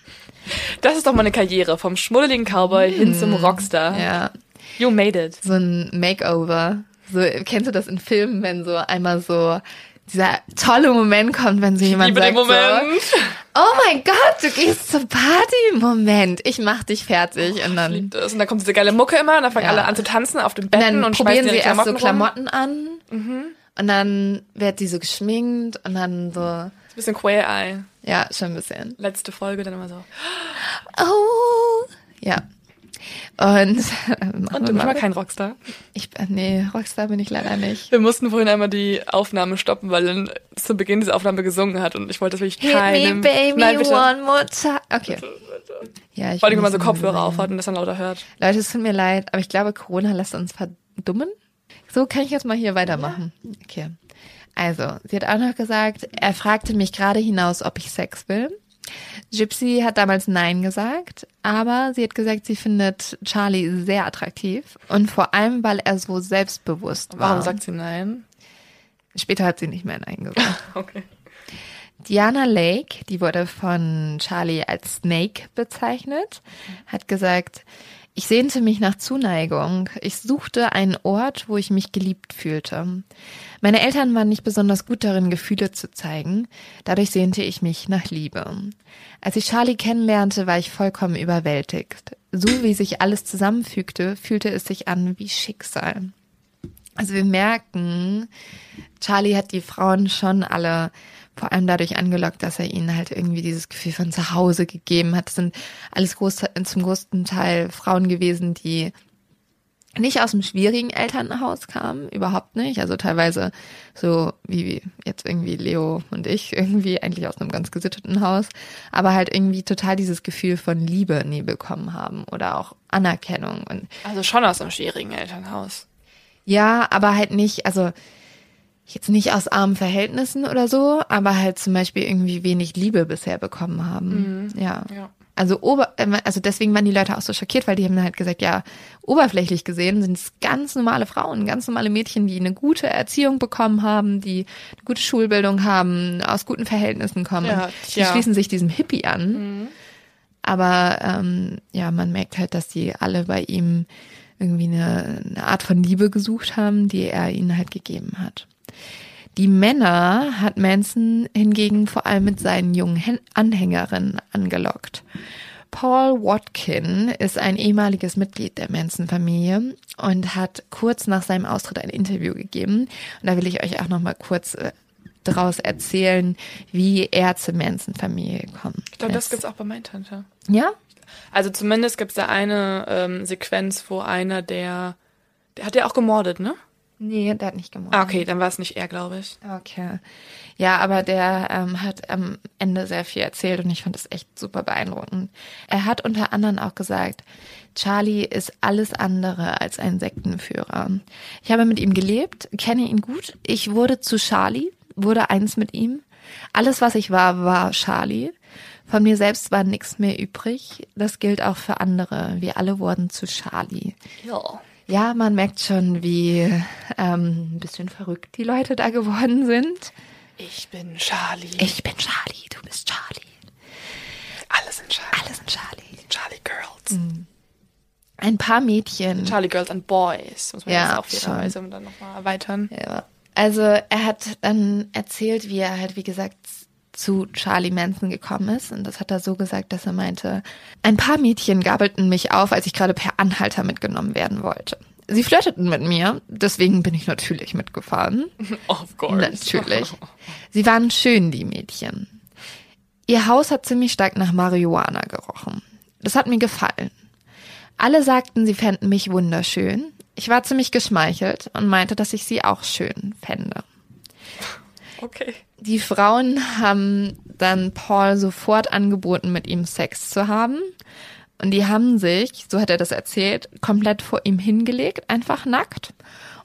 Das ist doch mal eine Karriere vom schmuddeligen Cowboy hin zum Rockstar. Ja, You made it. so ein Makeover. So, kennst du das in Filmen, wenn so einmal so dieser tolle Moment kommt, wenn so jemand sagt so, oh mein Gott, du gehst zur Party, Moment, ich mach dich fertig und dann Liebt es. Und dann kommt diese geile Mucke immer und dann fangen Ja. alle an zu tanzen auf Und Betten dann und, probieren sie erst so Klamotten rum. An und dann wird sie so geschminkt und dann so, bisschen Queer Eye. ja, schon ein bisschen. Letzte Folge dann immer so. Oh, ja. Und, Und du bist mal kein Rockstar. ich, nee, Rockstar bin ich leider nicht. Wir mussten vorhin einmal die Aufnahme stoppen, weil dann zu Beginn diese Aufnahme gesungen hat und ich wollte das wirklich Hit keinem... me, baby, Nein, bitte. one more time. Okay. Ja, ich Vor allem, wenn man so Kopfhörer aufhat und das dann lauter hört. Leute, es tut mir leid, aber ich glaube, Corona lässt uns verdummen. So kann ich jetzt mal hier weitermachen. Okay. Also, sie hat auch noch gesagt, er fragte mich gerade hinaus, ob ich Sex will. Gypsy hat damals Nein gesagt, aber sie hat gesagt, sie findet Charlie sehr attraktiv und vor allem, weil er so selbstbewusst war. Warum sagt sie Nein? Später hat sie nicht mehr Nein gesagt. Okay. Diana Lake, die wurde von Charlie als Snake bezeichnet, hat gesagt, ich sehnte mich nach Zuneigung. Ich suchte einen Ort, wo ich mich geliebt fühlte. Meine Eltern waren nicht besonders gut darin, Gefühle zu zeigen. Dadurch sehnte ich mich nach Liebe. Als ich Charlie kennenlernte, war ich vollkommen überwältigt. So wie sich alles zusammenfügte, fühlte es sich an wie Schicksal. Also wir merken, Charlie hat die Frauen schon alle vor allem dadurch angelockt, dass er ihnen halt irgendwie dieses Gefühl von zu Hause gegeben hat. Das sind alles groß, zum größten Teil Frauen gewesen, die nicht aus einem schwierigen Elternhaus kamen, überhaupt nicht. Also teilweise so wie jetzt irgendwie Leo und ich irgendwie eigentlich aus einem ganz gesitteten Haus, aber halt irgendwie total dieses Gefühl von Liebe nie bekommen haben oder auch Anerkennung und Also schon aus einem schwierigen Elternhaus. ja, aber halt nicht, also jetzt nicht aus armen Verhältnissen oder so, aber halt zum Beispiel irgendwie wenig Liebe bisher bekommen haben. Ja. Ja. Also ober, äh, also deswegen waren die Leute auch so schockiert, weil die haben halt gesagt, ja, oberflächlich gesehen sind es ganz normale Frauen, ganz normale Mädchen, die eine gute Erziehung bekommen haben, die eine gute Schulbildung haben, aus guten Verhältnissen kommen. Ja, Und die schließen sich diesem Hippie an. Aber ähm, ja, man merkt halt, dass die alle bei ihm irgendwie eine, eine Art von Liebe gesucht haben, die er ihnen halt gegeben hat. Die Männer hat Manson hingegen vor allem mit seinen jungen Anhängerinnen angelockt. Paul Watkin ist ein ehemaliges Mitglied der Manson-Familie und hat kurz nach seinem Austritt ein Interview gegeben. Und da will ich euch auch noch mal kurz äh, daraus erzählen, wie er zur Manson-Familie gekommen Ich glaube, das ist. gibt's auch bei Mindhunter. Ja? Also zumindest gibt's da eine ähm, Sequenz, wo einer der, der hat ja auch gemordet, ne? Nee, der hat nicht gemordet. Ah, okay, dann war es nicht er, glaube ich. Okay. Ja, aber der ähm, hat am Ende sehr viel erzählt und ich fand das echt super beeindruckend. Er hat unter anderem auch gesagt, Charlie ist alles andere als ein Sektenführer. Ich habe mit ihm gelebt, kenne ihn gut. Ich wurde zu Charlie, wurde eins mit ihm. Alles, was ich war, war Charlie. Von mir selbst war nichts mehr übrig. Das gilt auch für andere. Wir alle wurden zu Charlie. Ja. Ja, man merkt schon, wie ähm, ein bisschen verrückt die Leute da geworden sind. Ich bin Charlie. Ich bin Charlie, du bist Charlie. Alle sind Charlie. Alle sind Charlie. Charlie Girls. Ein paar Mädchen. Charlie Girls and Boys. Muss man Ja, jetzt auch fairerweise dann nochmal erweitern. Ja. Also er hat dann erzählt, wie er halt, wie gesagt, zu Charlie Manson gekommen ist. Und das hat er so gesagt, dass er meinte, ein paar Mädchen gabelten mich auf, als ich gerade per Anhalter mitgenommen werden wollte. Sie flirteten mit mir, deswegen bin ich natürlich mitgefahren. Of course. Natürlich. Sie waren schön, die Mädchen. Ihr Haus hat ziemlich stark nach Marihuana gerochen. Das hat mir gefallen. Alle sagten, sie fänden mich wunderschön. Ich war ziemlich geschmeichelt und meinte, dass ich sie auch schön fände. Okay. Die Frauen haben dann Paul sofort angeboten, mit ihm Sex zu haben. Und die haben sich, so hat er das erzählt, komplett vor ihm hingelegt, einfach nackt.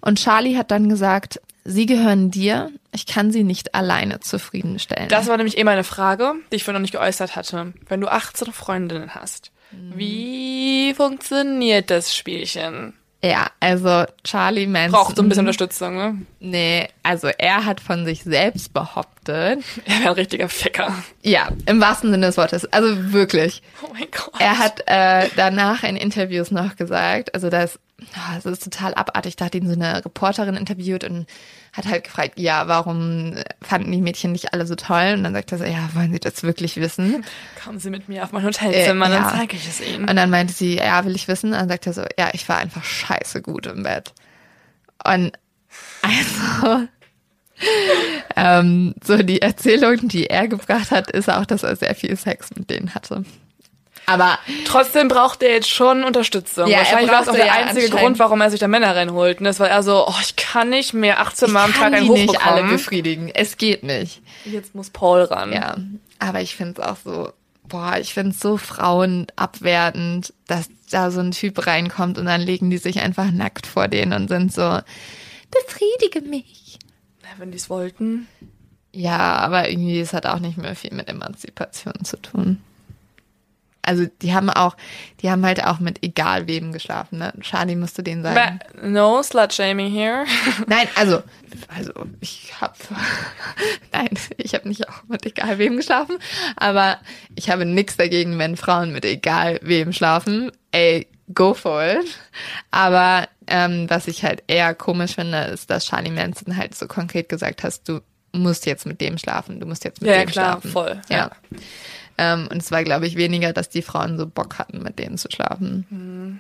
Und Charlie hat dann gesagt, sie gehören dir, ich kann sie nicht alleine zufriedenstellen. Das war nämlich eh meine Frage, die ich vorhin noch nicht geäußert hatte. Wenn du 18 Freundinnen hast, wie funktioniert das Spielchen? Ja, also Charlie Manson. Braucht so ein bisschen Unterstützung, ne? Nee, also er hat von sich selbst behauptet. Er wäre ein richtiger Ficker. Ja, im wahrsten Sinne des Wortes. Also wirklich. Oh mein Gott. Er hat äh, danach in Interviews noch gesagt, also das, ah, das ist total abartig. Da hat ihn so eine Reporterin interviewt und hat halt gefragt, ja, warum fanden die Mädchen nicht alle so toll? Und dann sagt er so, ja, wollen Sie das wirklich wissen? Kommen Sie mit mir auf mein Hotelzimmer, Äh, dann ja. zeige ich es Ihnen. Und dann meinte sie, ja, will ich wissen? Und dann sagt er so, ja, ich war einfach scheiße gut im Bett. Und also, ähm, so die Erzählung, die er gebracht hat, ist auch, dass er sehr viel Sex mit denen hatte. Aber Trotzdem braucht er jetzt schon Unterstützung. Ja, Wahrscheinlich war es auch der ja einzige Grund, warum er sich da Männer reinholt. Und das war er so, oh, ich kann nicht mehr 18 Mal am Tag einen die nicht alle befriedigen. Es geht nicht. Jetzt muss Paul ran. Ja, aber ich finde es auch so, boah, ich finde es so frauenabwertend, dass da so ein Typ reinkommt und dann legen die sich einfach nackt vor denen und sind so, befriedige mich. Na, wenn die es wollten. Ja, aber irgendwie, es hat auch nicht mehr viel mit Emanzipation zu tun. Also die haben auch, die haben halt auch mit egal wem geschlafen, ne? Charlie musste denen sagen. But no slut shaming here. Nein, also, also ich hab, nein, ich habe nicht auch mit egal wem geschlafen, aber ich habe nichts dagegen, wenn Frauen mit egal wem schlafen. Ey, go for it. Aber ähm, was ich halt eher komisch finde, ist, dass Charlie Manson halt so konkret gesagt hast, du musst jetzt mit dem schlafen, du musst jetzt mit Ja, dem klar, schlafen. voll, Ja. ja. Ähm, und es war, glaube ich, weniger, dass die Frauen so Bock hatten, mit denen zu schlafen. Mhm.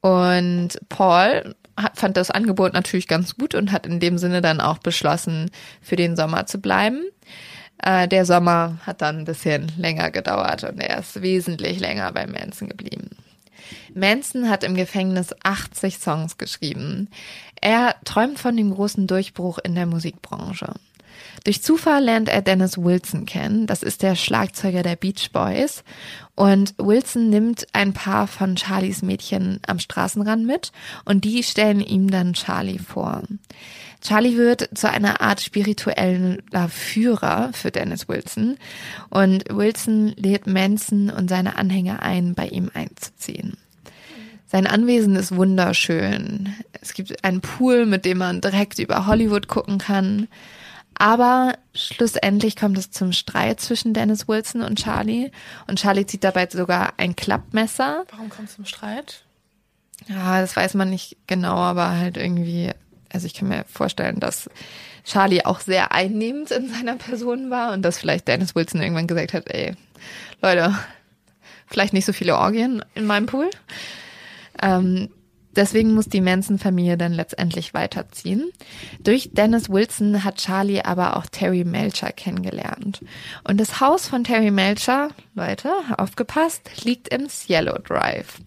Und Paul hat, fand das Angebot natürlich ganz gut und hat in dem Sinne dann auch beschlossen, für den Sommer zu bleiben. Äh, der Sommer hat dann ein bisschen länger gedauert und er ist wesentlich länger bei Manson geblieben. Manson hat im Gefängnis 80 Songs geschrieben. Er träumt von dem großen Durchbruch in der Musikbranche. Durch Zufall lernt er Dennis Wilson kennen. Das ist der Schlagzeuger der Beach Boys. Und Wilson nimmt ein paar von Charlies Mädchen am Straßenrand mit und die stellen ihm dann Charlie vor. Charlie wird zu einer Art spiritueller Führer für Dennis Wilson und Wilson lädt Manson und seine Anhänger ein, bei ihm einzuziehen. Sein Anwesen ist wunderschön. Es gibt einen Pool, mit dem man direkt über Hollywood gucken kann. Aber schlussendlich kommt es zum Streit zwischen Dennis Wilson und Charlie. Und Charlie zieht dabei sogar ein Klappmesser. Warum kommt es zum Streit? Ja, das weiß man nicht genau, aber halt irgendwie, also ich kann mir vorstellen, dass Charlie auch sehr einnehmend in seiner Person war und dass vielleicht Dennis Wilson irgendwann gesagt hat, ey, Leute, vielleicht nicht so viele Orgien in meinem Pool. Ähm, deswegen muss die Manson-Familie dann letztendlich weiterziehen. Durch Dennis Wilson hat Charlie aber auch Terry Melcher kennengelernt. Und das Haus von Terry Melcher, Leute, aufgepasst, liegt im Cielo Drive.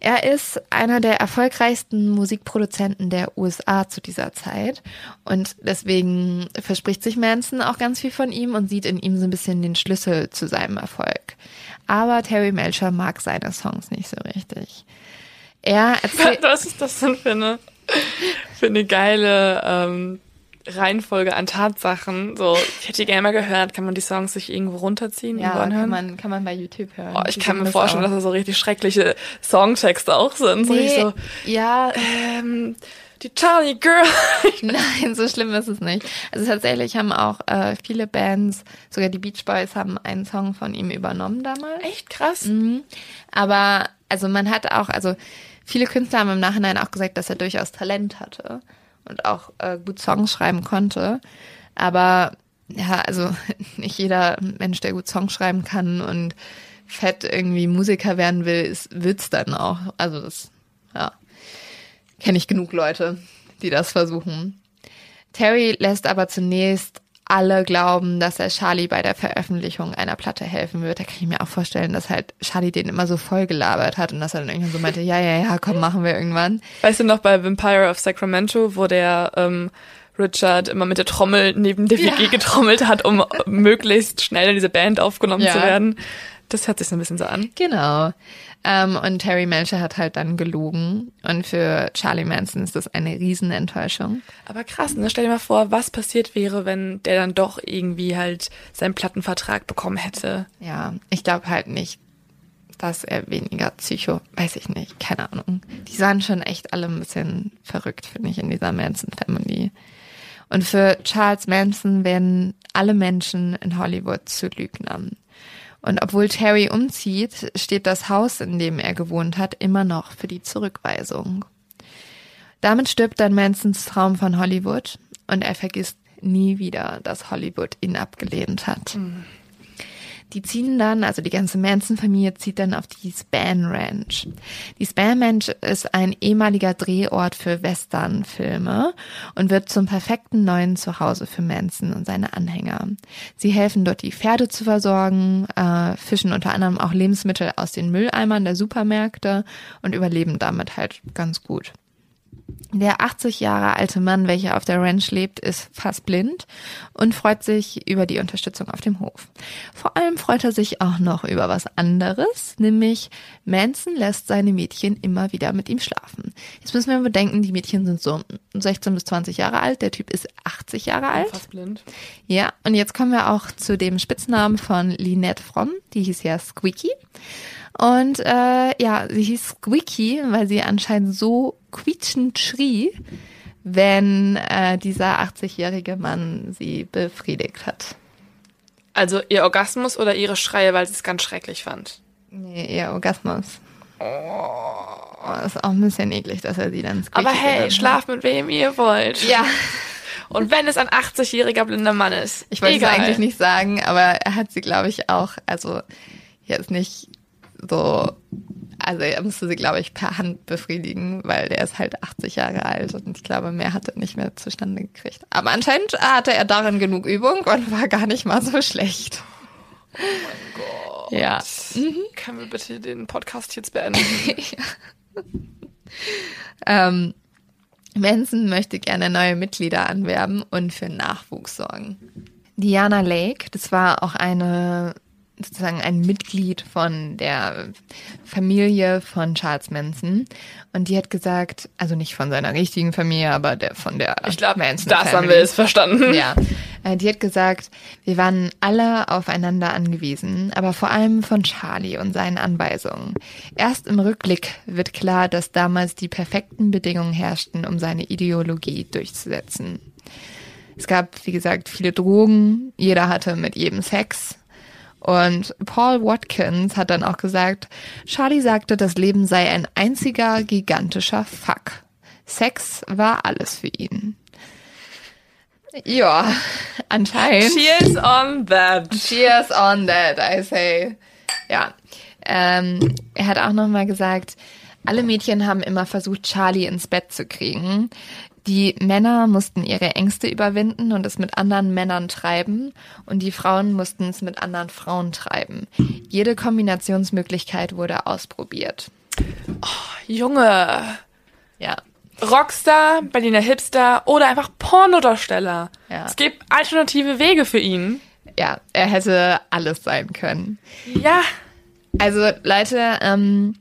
Er ist einer der erfolgreichsten Musikproduzenten der USA zu dieser Zeit und deswegen verspricht sich Manson auch ganz viel von ihm und sieht in ihm so ein bisschen den Schlüssel zu seinem Erfolg. Aber Terry Melcher mag seine Songs nicht so richtig. Er erzählt, Was ist das denn für eine, für eine geile ähm, Reihenfolge an Tatsachen? So, ich hätte die gerne mal gehört. Kann man die Songs sich irgendwo runterziehen? ja, kann man, kann man bei YouTube hören. Oh, ich Die kann mir vorstellen, auch. dass das so richtig schreckliche Songtexte auch sind. Nee, so ja, ähm, die Charlie Girl. Nein, so schlimm ist es nicht. Also tatsächlich haben auch äh, viele Bands, sogar die Beach Boys haben einen Song von ihm übernommen damals. Echt krass. Mhm. Aber also man hat auch, also viele Künstler haben im Nachhinein auch gesagt, dass er durchaus Talent hatte und auch äh, gut Songs schreiben konnte. Aber ja, also nicht jeder Mensch, der gut Songs schreiben kann und fett irgendwie Musiker werden will, wird's dann auch. Also das, ja, kenne ich genug Leute, die das versuchen. Terry lässt aber zunächst alle glauben, dass er Charlie bei der Veröffentlichung einer Platte helfen wird. Da kann ich mir auch vorstellen, dass halt Charlie den immer so voll gelabert hat und dass er dann irgendwann so meinte, ja, ja, ja, komm, machen wir irgendwann. Weißt du noch bei Vampire of Sacramento, wo der ähm, Richard immer mit der Trommel neben der WG Ja. getrommelt hat, um möglichst schnell in diese Band aufgenommen Ja. zu werden? Das hört sich so ein bisschen so an. Genau. Ähm, und Terry Melcher hat halt dann gelogen. Und für Charlie Manson ist das eine Riesenenttäuschung. Aber krass, ne? Stell dir mal vor, was passiert wäre, wenn der dann doch irgendwie halt seinen Plattenvertrag bekommen hätte. Ja, ich glaube halt nicht, dass er weniger Psycho, weiß ich nicht, keine Ahnung. Die sahen schon echt alle ein bisschen verrückt, finde ich, in dieser Manson Family. Und für Charles Manson werden alle Menschen in Hollywood zu Lügnern. Und obwohl Terry umzieht, steht das Haus, in dem er gewohnt hat, immer noch für die Zurückweisung. Damit stirbt dann Mansons Traum von Hollywood und er vergisst nie wieder, dass Hollywood ihn abgelehnt hat. Die ziehen dann, also die ganze Manson-Familie zieht dann auf die Span Ranch. Die Span Ranch ist ein ehemaliger Drehort für Western-Filme und wird zum perfekten neuen Zuhause für Manson und seine Anhänger. Sie helfen dort, die Pferde zu versorgen, äh, fischen unter anderem auch Lebensmittel aus den Mülleimern der Supermärkte und überleben damit halt ganz gut. Der 80 Jahre alte Mann, welcher auf der Ranch lebt, ist fast blind und freut sich über die Unterstützung auf dem Hof. Vor allem freut er sich auch noch über was anderes, nämlich Manson lässt seine Mädchen immer wieder mit ihm schlafen. Jetzt müssen wir bedenken, die Mädchen sind so 16 bis 20 Jahre alt, der Typ ist 80 Jahre alt. Fast blind. Ja, und jetzt kommen wir auch zu dem Spitznamen von Lynette Fromm, die hieß ja Squeaky. Und äh, ja, sie hieß Squeaky, weil sie anscheinend so quietschend schrie, wenn äh, dieser 80-jährige Mann sie befriedigt hat. Also ihr Orgasmus oder ihre Schreie, weil sie es ganz schrecklich fand? Nee, ihr Orgasmus. Oh, ist auch ein bisschen eklig, dass er sie dann Aber hey, hat. schlaf mit wem ihr wollt. Ja, Und wenn es ein 80-jähriger blinder Mann ist. ich wollte es eigentlich nicht sagen, aber er hat sie, glaube ich, auch, also jetzt nicht so, also er musste sie, glaube ich, per Hand befriedigen, weil der ist halt 80 Jahre alt und ich glaube, mehr hat er nicht mehr zustande gekriegt. Aber anscheinend hatte er darin genug Übung und war gar nicht mal so schlecht. Gott. Ja. Können wir bitte den Podcast jetzt beenden? Ähm, Manson möchte gerne neue Mitglieder anwerben und für Nachwuchs sorgen. Diana Lake, das war auch eine sozusagen ein Mitglied von der Familie von Charles Manson und die hat gesagt, also nicht von seiner richtigen Familie, aber der von der Ich glaube, Manson das haben Family. wir jetzt verstanden. Ja, äh, die hat gesagt, wir waren alle aufeinander angewiesen, aber vor allem von Charlie und seinen Anweisungen. Erst im Rückblick wird klar, dass damals die perfekten Bedingungen herrschten, um seine Ideologie durchzusetzen. Es gab, wie gesagt, viele Drogen, jeder hatte mit jedem Sex. Und Paul Watkins hat dann auch gesagt, Charlie sagte, das Leben sei ein einziger gigantischer Fuck. Sex war alles für ihn. Ja, anscheinend. Cheers on that. Cheers on that, I say. Ja. Ähm, er hat auch nochmal gesagt, alle Mädchen haben immer versucht, Charlie ins Bett zu kriegen. Die Männer mussten ihre Ängste überwinden und es mit anderen Männern treiben und die Frauen mussten es mit anderen Frauen treiben. Jede Kombinationsmöglichkeit wurde ausprobiert. Junge. Ja. Rockstar, Berliner Hipster oder einfach Pornodarsteller. Ja. Es gibt alternative Wege für ihn. Ja, er hätte alles sein können. Ja. Also Leute, ähm,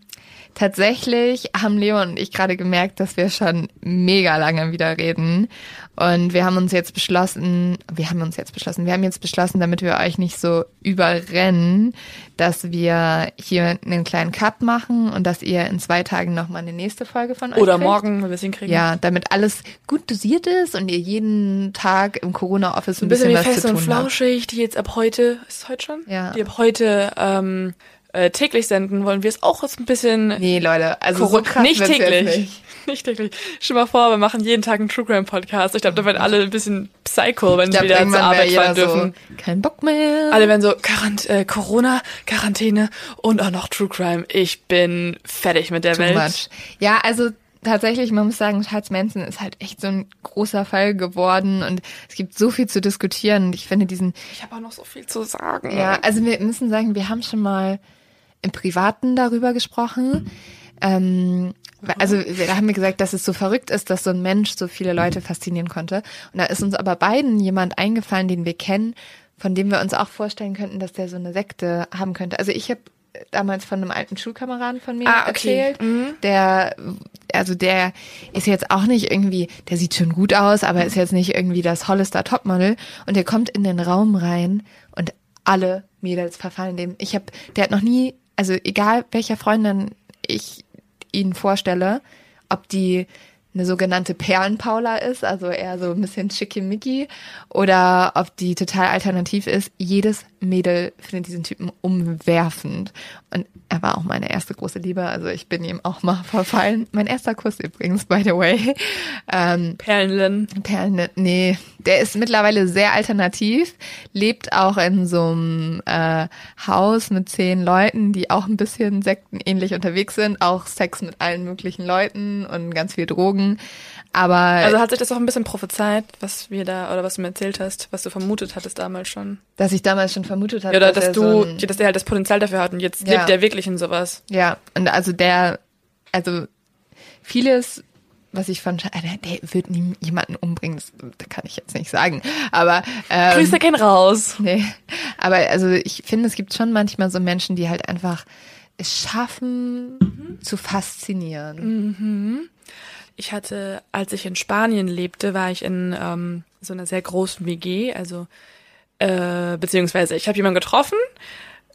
tatsächlich haben Leo und ich gerade gemerkt, dass wir schon mega lange wieder reden. Und wir haben uns jetzt beschlossen, wir haben uns jetzt beschlossen, wir haben jetzt beschlossen, damit wir euch nicht so überrennen, dass wir hier einen kleinen Cut machen und dass ihr in zwei Tagen nochmal eine nächste Folge von euch Oder kriegt. morgen, wenn wir es hinkriegen. Ja, damit alles gut dosiert ist und ihr jeden Tag im Corona-Office ein Ein bisschen bisschen, was fest zu und tun habt. flauschig, die jetzt ab heute, ist es heute schon? Ja. Die ab heute ähm, äh, täglich senden, wollen wir es auch jetzt ein bisschen Nee, Leute, also so krass nicht täglich. nicht. Nicht täglich. Stell mal vor, wir machen jeden Tag einen True Crime Podcast. Ich glaube, da werden alle ein bisschen psycho, wenn sie wieder zur Arbeit fahren dürfen. so, kein Bock mehr. Alle werden so, Quarant äh, Corona, Quarantäne und auch noch True Crime. Ich bin fertig mit der Too Welt. much. Ja, also tatsächlich, man muss sagen, Charles Manson ist halt echt so ein großer Fall geworden und es gibt so viel zu diskutieren. Und ich finde diesen, Ich habe auch noch so viel zu sagen. ja, also wir müssen sagen, wir haben schon mal im Privaten darüber gesprochen. Ähm, also wir- da haben wir gesagt, dass es so verrückt ist, dass so ein Mensch so viele Leute faszinieren konnte. Und da ist uns aber beiden jemand eingefallen, den wir kennen, von dem wir uns auch vorstellen könnten, dass der so eine Sekte haben könnte. Also ich habe damals von einem alten Schulkameraden von mir Ah, okay. erzählt, der, also der ist jetzt auch nicht irgendwie, der sieht schon gut aus, aber ist jetzt nicht irgendwie das Hollister Topmodel und der kommt in den Raum rein und alle Mädels verfallen dem. Ich habe, der hat noch nie, also egal welcher Freundin ich ihn vorstelle, ob die eine sogenannte Perlenpaula ist, also eher so ein bisschen schickimicki, oder ob die total alternativ ist. Jedes Mädel findet diesen Typen umwerfend. Und er war auch meine erste große Liebe, also ich bin ihm auch mal verfallen. Mein erster Kuss übrigens, by the way. Ähm, Perlen. Perlen, nee, der ist mittlerweile sehr alternativ, lebt auch in so einem äh, Haus mit zehn Leuten, die auch ein bisschen sektenähnlich unterwegs sind, auch Sex mit allen möglichen Leuten und ganz viel Drogen. Aber Also hat sich das auch ein bisschen prophezeit, was wir da, oder was du mir erzählt hast, was du vermutet hattest damals schon. dass ich damals schon vermutet habe, Ja, oder dass, dass er du, so dass der halt das Potenzial dafür hat und jetzt Ja. lebt der wirklich in sowas. ja, und also der, also vieles was ich von, der wird nie jemanden umbringen, das, das kann ich jetzt nicht sagen. Aber ähm, Grüße gehen raus. Nee, aber also ich finde, es gibt schon manchmal so Menschen, die halt einfach es schaffen mhm. zu faszinieren. Mhm. Ich hatte, als ich in Spanien lebte, war ich in ähm, so einer sehr großen WG, also äh, beziehungsweise ich habe jemanden getroffen,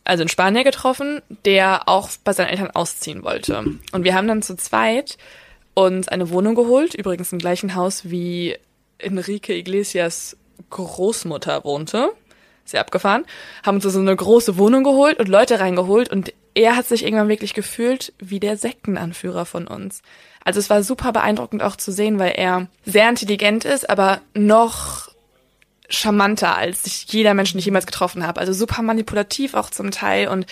also in Spanier getroffen, der auch bei seinen Eltern ausziehen wollte. Und wir haben dann zu zweit uns eine Wohnung geholt, übrigens im gleichen Haus wie Enrique Iglesias Großmutter wohnte. Sehr abgefahren. Haben uns so eine große Wohnung geholt und Leute reingeholt und er hat sich irgendwann wirklich gefühlt wie der Sektenanführer von uns. Also es war super beeindruckend auch zu sehen, weil er sehr intelligent ist, aber noch charmanter als ich jeder Mensch, den ich jemals getroffen habe. Also super manipulativ auch zum Teil. Und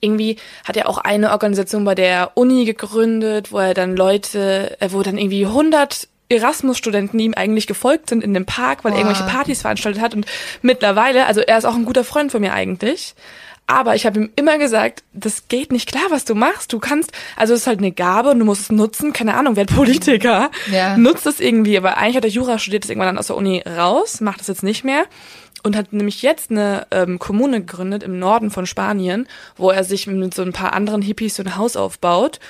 irgendwie hat er auch eine Organisation bei der Uni gegründet, wo er dann Leute, äh, wo dann irgendwie 100 Erasmus-Studenten ihm eigentlich gefolgt sind in dem Park, weil er irgendwelche Partys veranstaltet hat. Und mittlerweile, also er ist auch ein guter Freund von mir eigentlich, aber ich habe ihm immer gesagt, das geht nicht klar, was du machst. Du kannst, also es ist halt eine Gabe und du musst es nutzen. Keine Ahnung, werd Politiker. Ja. Nutzt es irgendwie. Aber eigentlich hat er Jura studiert, ist irgendwann dann aus der Uni raus, macht das jetzt nicht mehr. Und hat nämlich jetzt eine ähm, Kommune gegründet im Norden von Spanien, wo er sich mit so ein paar anderen Hippies so ein Haus aufbaut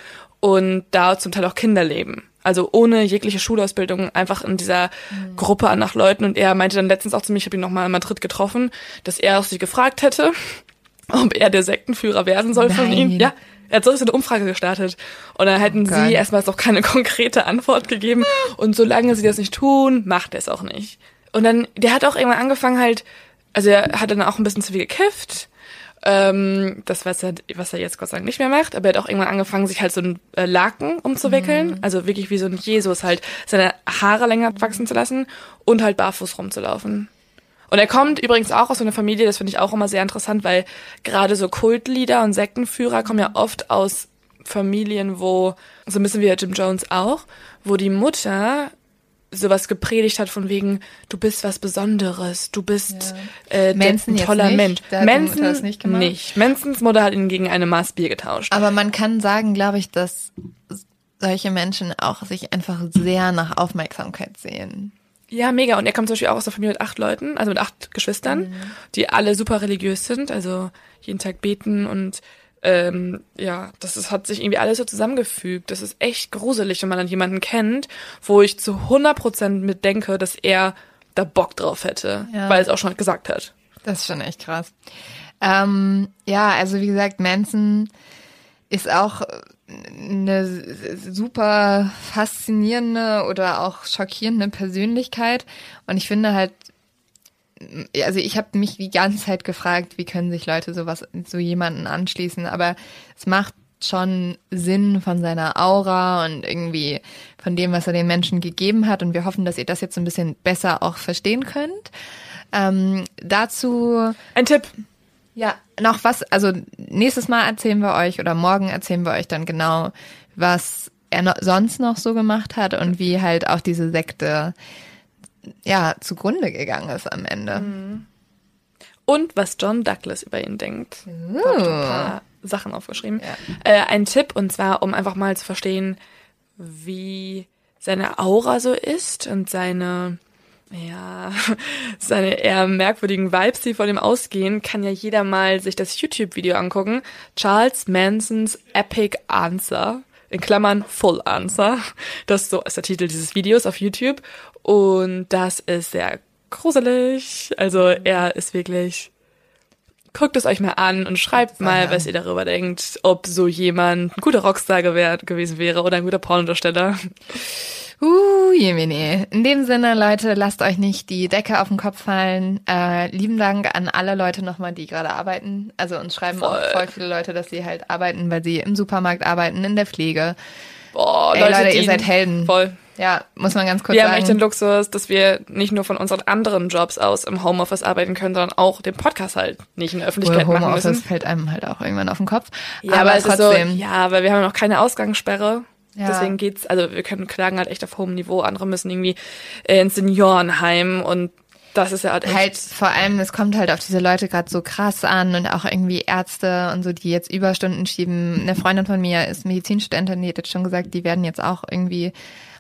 und da zum Teil auch Kinder leben. Also ohne jegliche Schulausbildung, einfach in dieser mhm. Gruppe an nach Leuten. Und er meinte dann letztens auch zu mir, ich habe ihn nochmal in Madrid getroffen, dass er auch sich gefragt hätte, ob er der Sektenführer werden soll Nein. von ihm. Ja, er hat so eine Umfrage gestartet. Und dann hätten oh sie erstmals auch keine konkrete Antwort gegeben. Und solange sie das nicht tun, macht er es auch nicht. Und dann, der hat auch irgendwann angefangen halt, also er hat dann auch ein bisschen zu viel gekifft. Ähm, das was er, was er jetzt Gott sei Dank nicht mehr macht, aber er hat auch irgendwann angefangen, sich halt so ein äh, Laken umzuwickeln, mhm. also wirklich wie so ein Jesus halt seine Haare länger wachsen zu lassen und halt barfuß rumzulaufen. Und er kommt übrigens auch aus so einer Familie, das finde ich auch immer sehr interessant, weil gerade so Kultlieder und Sektenführer kommen ja oft aus Familien, wo, so ein bisschen wie Jim Jones auch, wo die Mutter sowas gepredigt hat von wegen, du bist was Besonderes, du bist ja. äh, Manson ein toller. Mensch. Manson nicht, nicht. Mansons Mutter hat ihn gegen eine Maß Bier getauscht. Aber man kann sagen, glaube ich, dass solche Menschen auch sich einfach sehr nach Aufmerksamkeit sehen. Ja, mega. Und er kommt zum Beispiel auch aus einer Familie mit acht Leuten, also mit acht Geschwistern, mhm. die alle super religiös sind, also jeden Tag beten und ähm, ja, das ist, hat sich irgendwie alles so zusammengefügt. Das ist echt gruselig, wenn man dann jemanden kennt, wo ich zu 100 Prozent mit denke, dass er da Bock drauf hätte, ja. weil er es auch schon gesagt hat. Das ist schon echt krass. Ähm, ja, also wie gesagt, Manson ist auch eine super faszinierende oder auch schockierende Persönlichkeit. Und ich finde halt, also ich habe mich die ganze Zeit gefragt, wie können sich Leute sowas, so jemanden anschließen, aber es macht schon Sinn von seiner Aura und irgendwie von dem, was er den Menschen gegeben hat. Und wir hoffen, dass ihr das jetzt ein bisschen besser auch verstehen könnt. Ähm, dazu. Ein Tipp. Ja, noch was, also nächstes Mal erzählen wir euch oder morgen erzählen wir euch dann genau, was er no sonst noch so gemacht hat und wie halt auch diese Sekte ja zugrunde gegangen ist am Ende. Mhm. Und was John Douglas über ihn denkt. Uh. Ich ein paar Sachen aufgeschrieben. Ja. Äh, ein Tipp und zwar, um einfach mal zu verstehen, wie seine Aura so ist und seine ja, seine eher merkwürdigen Vibes, die von ihm ausgehen, kann ja jeder mal sich das YouTube-Video angucken. Charles Mansons Epic Answer. In Klammern Full Answer. Das so ist der Titel dieses Videos auf YouTube. Und das ist sehr gruselig. Also er ist wirklich. Guckt es euch mal an und schreibt mal, was ihr darüber denkt, ob so jemand ein guter Rockstar gewesen wäre oder ein guter Pornodarsteller. Uh, Jemini. In dem Sinne, Leute, lasst euch nicht die Decke auf den Kopf fallen. Äh, lieben Dank an alle Leute nochmal, die gerade arbeiten. Also uns schreiben voll. auch voll viele Leute, dass sie halt arbeiten, weil sie im Supermarkt arbeiten, in der Pflege. Boah, Ey, Leute, Leute ihr seid Helden. Voll. Ja, muss man ganz kurz wir sagen. Wir haben echt den Luxus, dass wir nicht nur von unseren anderen Jobs aus im Homeoffice arbeiten können, sondern auch den Podcast halt nicht in der Öffentlichkeit Oder machen müssen. Homeoffice fällt einem halt auch irgendwann auf den Kopf. Ja, aber, aber trotzdem. So, ja, weil wir haben noch keine Ausgangssperre. Ja. Deswegen geht's, also wir können klagen halt echt auf hohem Niveau. Andere müssen irgendwie äh, ins Seniorenheim und Das ist ja halt, halt vor allem, es kommt halt auf diese Leute gerade so krass an und auch irgendwie Ärzte und so, die jetzt Überstunden schieben. Eine Freundin von mir ist Medizinstudentin, die hat jetzt schon gesagt, die werden jetzt auch irgendwie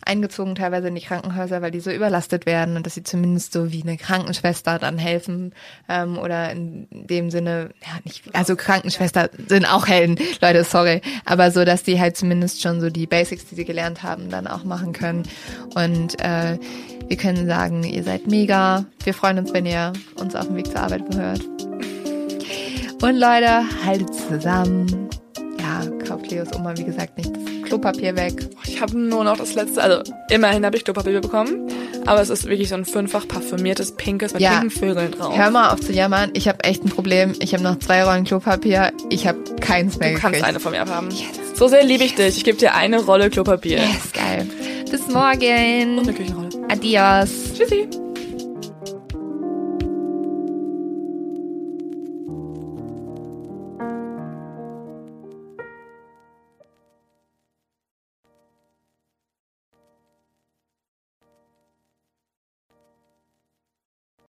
eingezogen teilweise in die Krankenhäuser, weil die so überlastet werden und dass sie zumindest so wie eine Krankenschwester dann helfen ähm, oder in dem Sinne, ja nicht, also Krankenschwester sind auch Helden, Leute, sorry, aber so, dass die halt zumindest schon so die Basics, die sie gelernt haben, dann auch machen können und äh, wir können sagen, ihr seid mega. Wir freuen uns, wenn ihr uns auf dem Weg zur Arbeit hört. Und Leute, haltet zusammen. Ja, kauft Leos Oma, wie gesagt, nicht das Klopapier weg. Ich habe nur noch das letzte, also immerhin habe ich Klopapier bekommen, aber es ist wirklich so ein fünffach parfümiertes pinkes mit ja. pinken Vögeln drauf. Hör mal auf zu jammern, ich habe echt ein Problem. Ich habe noch zwei Rollen Klopapier, ich habe keins mehr Du gekriegt. kannst eine von mir haben. Yes. So sehr liebe ich dich. Ich gebe dir eine Rolle Klopapier. Yes, geil. Bis morgen. Und eine Küchenrolle. Adios. Tschüssi.